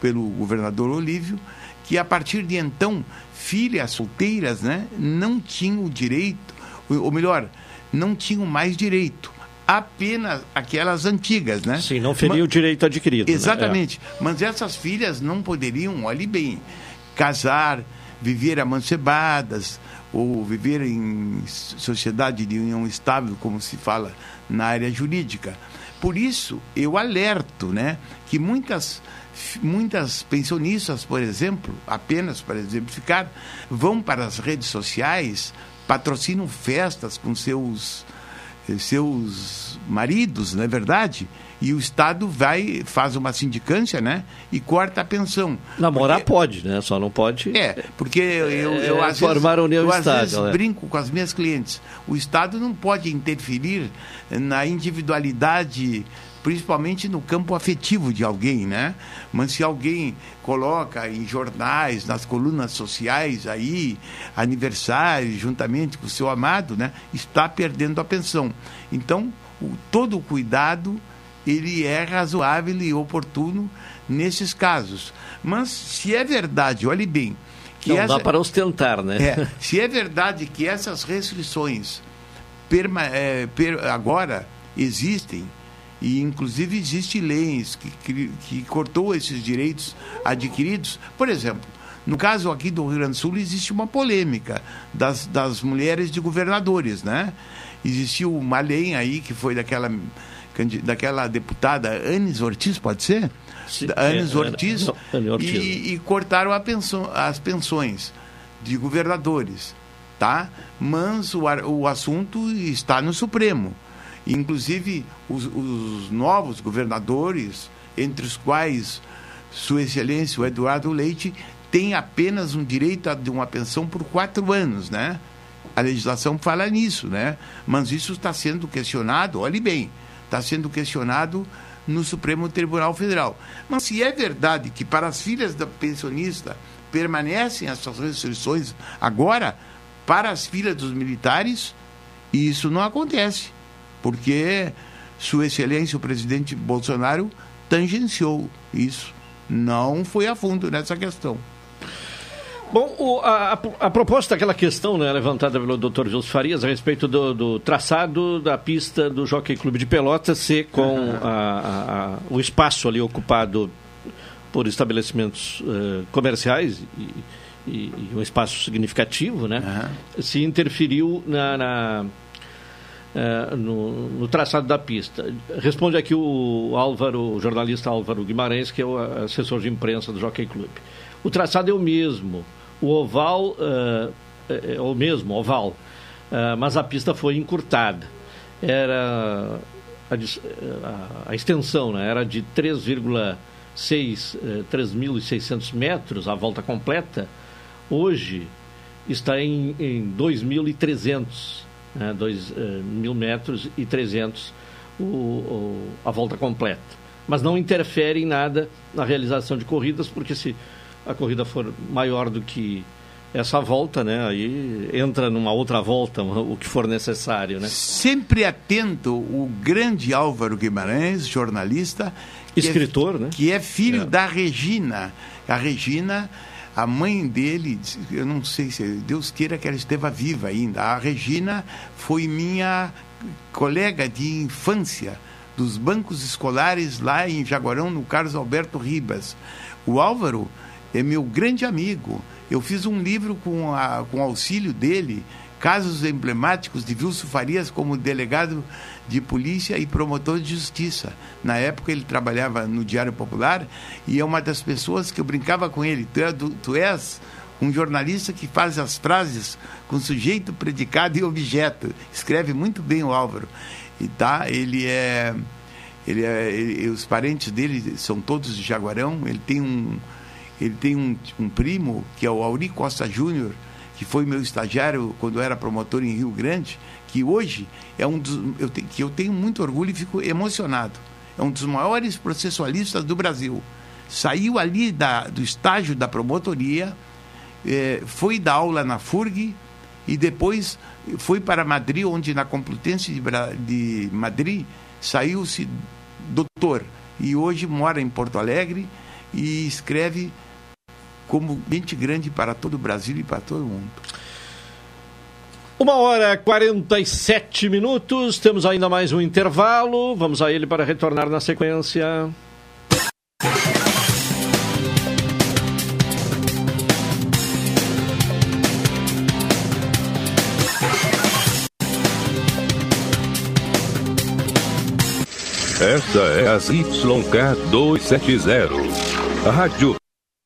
D: pelo governador Olívio, que a partir de então, filhas solteiras né, não tinham o direito ou melhor, não tinham mais direito. Apenas aquelas antigas, né?
A: Sim, não feria Mas, o direito adquirido.
D: Né? Exatamente. Né? É. Mas essas filhas não poderiam, olhe bem, casar, viver amancebadas, ou viver em sociedade de união estável, como se fala na área jurídica. Por isso, eu alerto né, que muitas, muitas pensionistas, por exemplo, apenas para exemplificar, vão para as redes sociais patrocinam festas com seus, seus maridos, não é verdade? E o Estado vai, faz uma sindicância, né? E corta a pensão.
A: Namorar porque... pode, né? Só não pode.
D: É, porque eu, eu,
A: é, às formar vezes, eu,
D: às vezes né? brinco com as minhas clientes. O Estado não pode interferir na individualidade principalmente no campo afetivo de alguém, né? Mas se alguém coloca em jornais, nas colunas sociais aí, aniversário, juntamente com o seu amado, né? Está perdendo a pensão. Então, o, todo o cuidado, ele é razoável e oportuno nesses casos. Mas, se é verdade, olhe bem...
A: Que Não essa, dá para ostentar, né?
D: É, se é verdade que essas restrições perma, é, per, agora existem, e inclusive existe leis que, que, que, cortou esses direitos adquiridos. Por exemplo, no caso aqui do Rio Grande do Sul existe uma polêmica das, das mulheres de governadores, né? Existiu uma lei aí que foi daquela, daquela deputada Anis Ortiz, pode ser? Sim, Anis é, Ortiz, é, Ortiz. E, e, cortaram a pensão, as pensões de governadores, tá? Mas o, o assunto está no Supremo. Inclusive, os, os novos governadores entre os quais Sua Excelência, o Eduardo Leite, tem apenas um direito de uma pensão por quatro anos, né? A legislação fala nisso, né? Mas isso está sendo questionado, olhe bem, está sendo questionado no Supremo Tribunal Federal. Mas se é verdade que para as filhas da pensionista permanecem essas restrições agora, para as filhas dos militares, isso não acontece, porque Sua Excelência, o presidente Bolsonaro, tangenciou isso. Não foi a fundo nessa questão.
A: Bom, o, a, a, proposta, aquela questão né, levantada pelo Dr. José Farias a respeito do, do, traçado da pista do Jockey Clube de Pelotas ser com a, o espaço ali ocupado por estabelecimentos uh, comerciais e, e, e, um espaço significativo, né? Uhum. Se interferiu na, na uh, no, no, traçado da pista. Responde aqui o Álvaro, o jornalista Álvaro Guimarães, que é o assessor de imprensa do Jockey Clube. O traçado é o mesmo o oval uh, é o mesmo, oval, uh, mas a pista foi encurtada. Era a, a, a extensão né, era de 3,6 3.600 metros, a volta completa. Hoje está em, em 2.300, né, 2 mil metros e 300 o, o, a volta completa. Mas não interfere em nada na realização de corridas, porque se a corrida for maior do que essa volta, né? Aí entra numa outra volta, <laughs> o que for necessário, né?
D: Sempre atento o grande Álvaro Guimarães, jornalista,
A: escritor,
D: que
A: é,
D: né? Que é filho é. da Regina. A Regina, a mãe dele, eu não sei se Deus queira que ela esteja viva ainda. A Regina foi minha colega de infância dos bancos escolares lá em Jaguarão, no Carlos Alberto Ribas. O Álvaro é meu grande amigo. Eu fiz um livro com, a, com auxílio dele, casos emblemáticos de Wilson Farias como delegado de polícia e promotor de justiça. Na época ele trabalhava no Diário Popular e é uma das pessoas que eu brincava com ele. Tu, é, tu és um jornalista que faz as frases com sujeito, predicado e objeto. Escreve muito bem o Álvaro. E tá, ele é ele é, ele, os parentes dele são todos de Jaguarão. Ele tem um, ele tem um, um primo, que é o Auri Costa Júnior, que foi meu estagiário quando eu era promotor em Rio Grande, que hoje é um dos. Eu te, que eu tenho muito orgulho e fico emocionado. É um dos maiores processualistas do Brasil. Saiu ali da, do estágio da promotoria, eh, foi dar aula na FURG e depois foi para Madrid, onde na Complutense de, de Madrid saiu-se doutor. E hoje mora em Porto Alegre e escreve como gente grande para todo o Brasil e para todo o mundo.
A: Uma hora e 47 minutos, temos ainda mais um intervalo. Vamos a ele para retornar na sequência.
N: Esta é a ZYK270, Rádio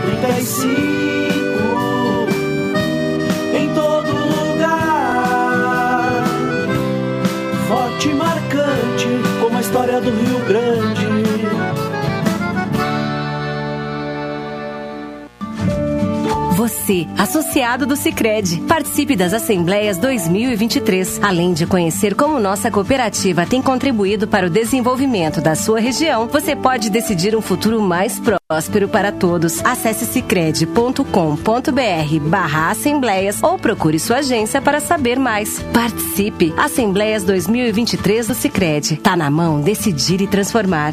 F: Café 35 em
I: Você, associado do Sicredi, participe das Assembleias 2023, além de conhecer como nossa cooperativa tem contribuído para o desenvolvimento da sua região. Você pode decidir um futuro mais próspero para todos. Acesse sicredi.com.br/barra assembleias ou procure sua agência para saber mais. Participe! Assembleias 2023 do Sicredi. Tá na mão decidir e transformar.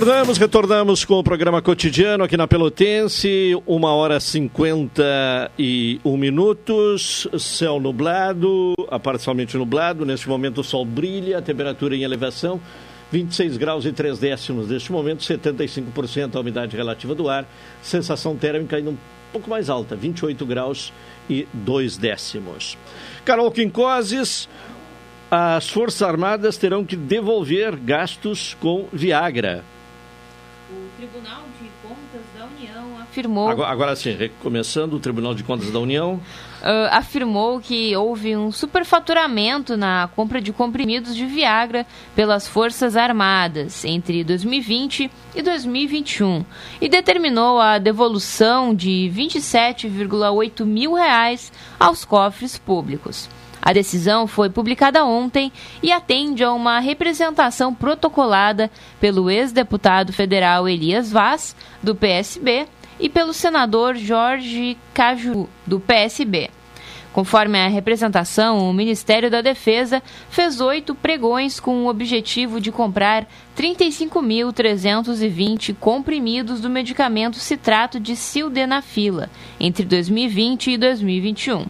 A: Retornamos, retornamos com o programa cotidiano aqui na Pelotense, uma hora cinquenta e um minutos, céu nublado, parcialmente nublado, neste momento o sol brilha, temperatura em elevação, 26 graus e 3 décimos neste momento, 75% a umidade relativa do ar, sensação térmica ainda um pouco mais alta, 28 graus e 2 décimos. Carol Quincoses, as Forças Armadas terão que devolver gastos com Viagra.
C: O Tribunal de Contas da União afirmou.
A: Agora, agora sim, recomeçando, o Tribunal de Contas da União.
C: Uh, afirmou que houve um superfaturamento na compra de comprimidos de Viagra pelas Forças Armadas entre 2020 e 2021 e determinou a devolução de 27,8 mil reais aos cofres públicos. A decisão foi publicada ontem e atende a uma representação protocolada pelo ex-deputado federal Elias Vaz, do PSB, e pelo senador Jorge Caju, do PSB. Conforme a representação, o Ministério da Defesa fez oito pregões com o objetivo de comprar 35.320 comprimidos do medicamento citrato de sildenafila entre 2020 e 2021.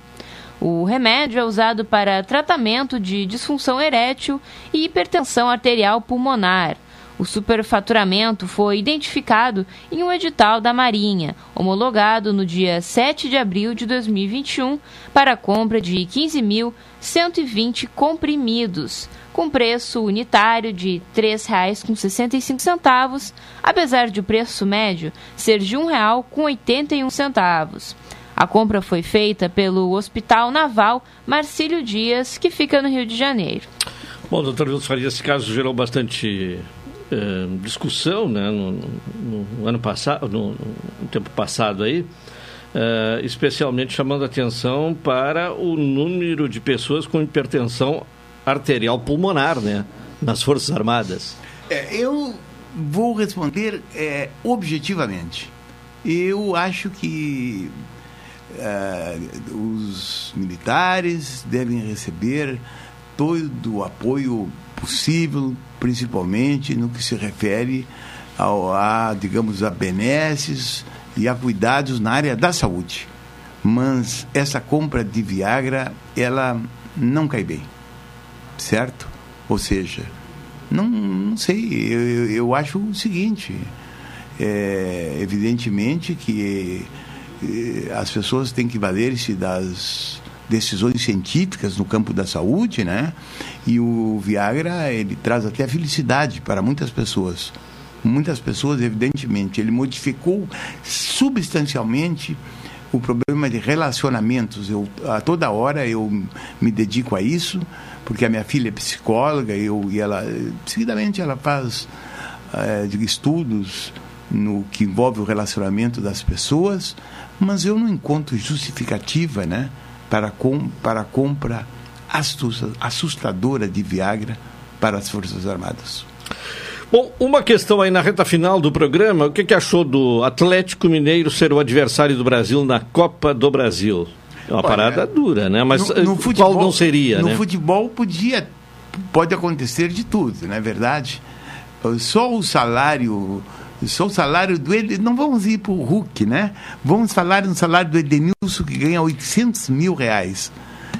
C: O remédio é usado para tratamento de disfunção erétil e hipertensão arterial pulmonar. O superfaturamento foi identificado em um edital da Marinha, homologado no dia 7 de abril de 2021, para a compra de 15.120 comprimidos, com preço unitário de R$ 3,65, apesar de o preço médio ser de R$ 1,81. A compra foi feita pelo Hospital Naval Marcílio Dias, que fica no Rio de Janeiro.
A: Bom, doutor Wilson Faria, esse caso gerou bastante eh, discussão né, no, no, no ano passado, no, no, tempo passado aí, eh, especialmente chamando atenção para o número de pessoas com hipertensão arterial pulmonar, né, nas Forças Armadas.
D: É, eu vou responder é, objetivamente. Eu acho que uh, os militares devem receber todo o apoio possível, principalmente no que se refere ao, a, digamos, a benesses e a cuidados na área da saúde. Mas essa compra de Viagra, ela não cai bem, certo? Ou seja, não, não sei, eu, eu, acho o seguinte, é, evidentemente que as pessoas têm que valer-se das decisões científicas no campo da saúde, né? E o Viagra, ele traz até a felicidade para muitas pessoas. Muitas pessoas, evidentemente, ele modificou substancialmente o problema de relacionamentos. Eu, a toda hora eu me dedico a isso, porque a minha filha é psicóloga eu, e ela, seguidamente, ela faz é, estudos no que envolve o relacionamento das pessoas, mas eu não encontro justificativa, né? para, com, para a compra assustadora de Viagra para as Forças Armadas.
A: Bom, uma questão aí na reta final do programa, o que, que achou do Atlético Mineiro ser o adversário do Brasil na Copa do Brasil? É uma Olha, parada dura, né? Mas no, no futebol, qual não seria,
D: no
A: né?
D: futebol podia, pode acontecer de tudo, não é verdade? Só o salário só o salário do ele não vamos ir para o Hulk, né? Vamos falar no salário do Edenilson que ganha 800 mil reais.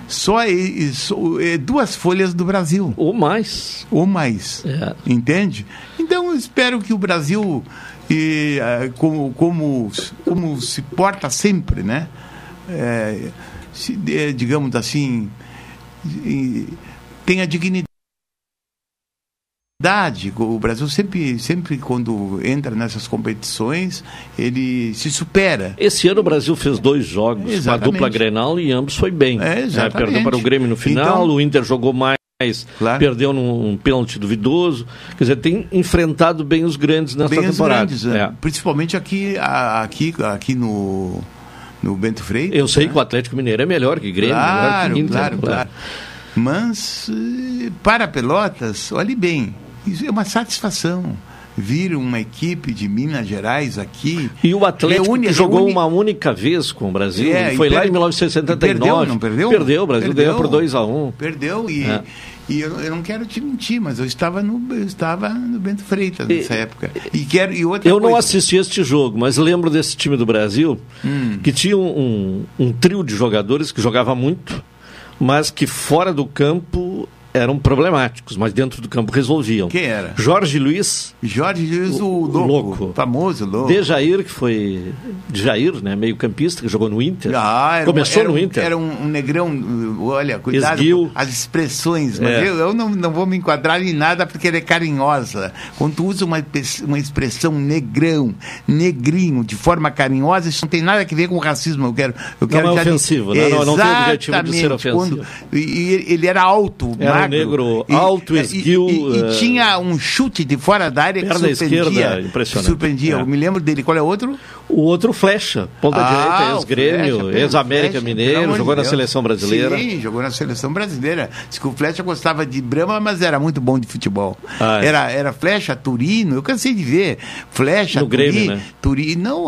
D: Só, é, só é duas folhas do Brasil.
A: Ou mais.
D: Ou mais. É. Entende? Então eu espero que o Brasil, e, como, como, como se porta sempre, né? É, se, digamos assim, tenha dignidade o Brasil sempre, sempre quando entra nessas competições, ele se supera.
A: Esse ano o Brasil fez dois jogos, exatamente. a dupla Grenal e ambos foi bem. É, né? Perdeu para o Grêmio no final, então, o Inter jogou mais. Claro. Perdeu num um pênalti duvidoso. Quer dizer, tem enfrentado bem os grandes nessa bem temporada. Grandes, é.
D: é. Principalmente aqui, aqui, aqui no, no Bento Freire.
A: Eu sei né? que o Atlético Mineiro é melhor que Grêmio,
D: claro,
A: melhor que
D: Inter. Claro, claro. claro. Mas, eh, para Pelotas, olhe bem, isso é uma satisfação vir uma equipe de Minas Gerais aqui.
A: E o Atlético reúne, que jogou reúne... uma única vez com o Brasil, é, foi lá em 1979. Perdeu,
D: não perdeu?
A: Perdeu, o Brasil perdeu, ganhou por 2 a 1 um.
D: Perdeu e, é. e eu, eu, não quero te mentir, mas eu estava no, eu estava no Bento Freitas nessa e, época. E quero, e outra
A: eu
D: coisa...
A: não assisti este jogo, mas lembro desse time do Brasil hum. que tinha um, um, um trio de jogadores que jogava muito, mas que fora do campo eram problemáticos, mas dentro do campo resolviam.
D: Quem era?
A: Jorge Luiz.
D: Jorge Luiz, o, o louco, louco. Famoso louco.
A: Dejair, que foi. Jair, né? Meio campista, que jogou no Inter. Ah, Começou no Inter.
D: Era um, um negrão, olha, cuidado Esguio. as expressões. Mas é. eu, eu não, não vou me enquadrar em nada porque ele é carinhosa. Quando tu usa uma, uma expressão negrão, negrinho, de forma carinhosa, isso não tem nada a ver com racismo. Eu quero, eu quero
A: não é ofensivo, né? não, não tem o objetivo de ser ofensivo. Quando,
D: e, ele era alto,
A: era magro. negro alto, esguio.
D: E, e, e, uh, tinha um chute de fora da área que surpreendia. Esquerda,
A: impressionante.
D: Surpreendia. É. Eu me lembro dele. Qual é o outro?
A: O outro Flecha, ponta ah, direita, ex-Grêmio, ex-América Mineiro, jogou na seleção brasileira.
D: Sim, jogou na seleção brasileira. Diz que o Flecha gostava de Brahma, mas era muito bom de futebol. Ah, é. era, era Flecha, Turino, eu cansei de ver. Flecha,
A: no Turino, Grêmio, né?
D: Turino. Não,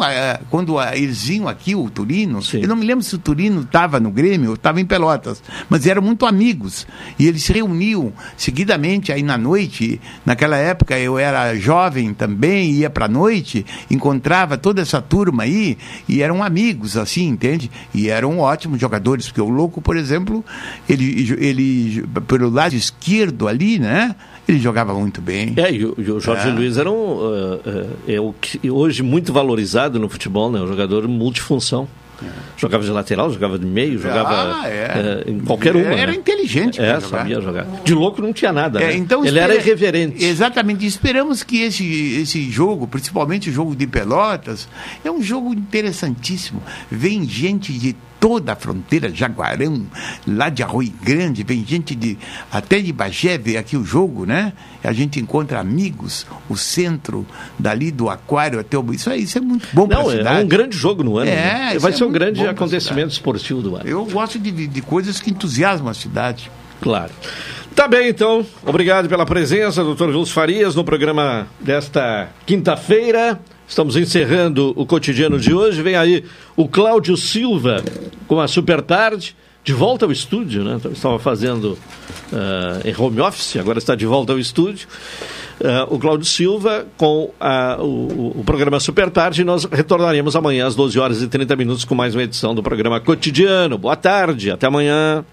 D: quando eles vinham aqui, o Turino, Sim. eu não me lembro se o Turino estava no Grêmio ou estava em Pelotas, mas eram muito amigos. E eles se reuniam seguidamente aí na noite. Naquela época eu era jovem também, ia para a noite, encontrava toda essa turma aí e eram amigos, assim, entende? E eram ótimos jogadores, porque o Louco, por exemplo, ele, ele pelo lado esquerdo ali, né? Ele jogava muito bem.
A: É, e o, e o Jorge é. Luiz era um, uh, uh, é o que hoje muito valorizado no futebol, né? Um jogador multifunção. Jogava de lateral, jogava de meio, jogava ah, é. é, em qualquer uma.
D: Era
A: né?
D: inteligente.
A: É, jogar. sabia jogar. De louco não tinha nada. É, né? então Ele espera... era irreverente.
D: Exatamente. Esperamos que esse, esse jogo, principalmente o jogo de Pelotas, é um jogo interessantíssimo. Vem gente de toda a fronteira, Jaguarão, lá de Arroio Grande, vem gente de até de Bagé ver aqui o jogo, né? A gente encontra amigos, o centro dali do aquário até o isso, é, isso é muito bom para a cidade.
A: É um grande jogo no ano. É, né? vai ser é um grande acontecimento esportivo do ano.
D: Eu gosto de, de coisas que entusiasmam a cidade.
A: Claro. Tá bem, então. Obrigado pela presença, doutor Júlio Farias, no programa desta quinta-feira. Estamos encerrando o cotidiano de hoje. Vem aí o Cláudio Silva com a Super Tarde. de volta ao estúdio, né? Estava fazendo uh, em home office, agora está de volta ao estúdio. Uh, o Cláudio Silva com uh, o, o, programa Super Tarde. Nós retornaremos amanhã às 12 horas e 30 minutos com mais uma edição do programa Cotidiano. Boa tarde, até amanhã.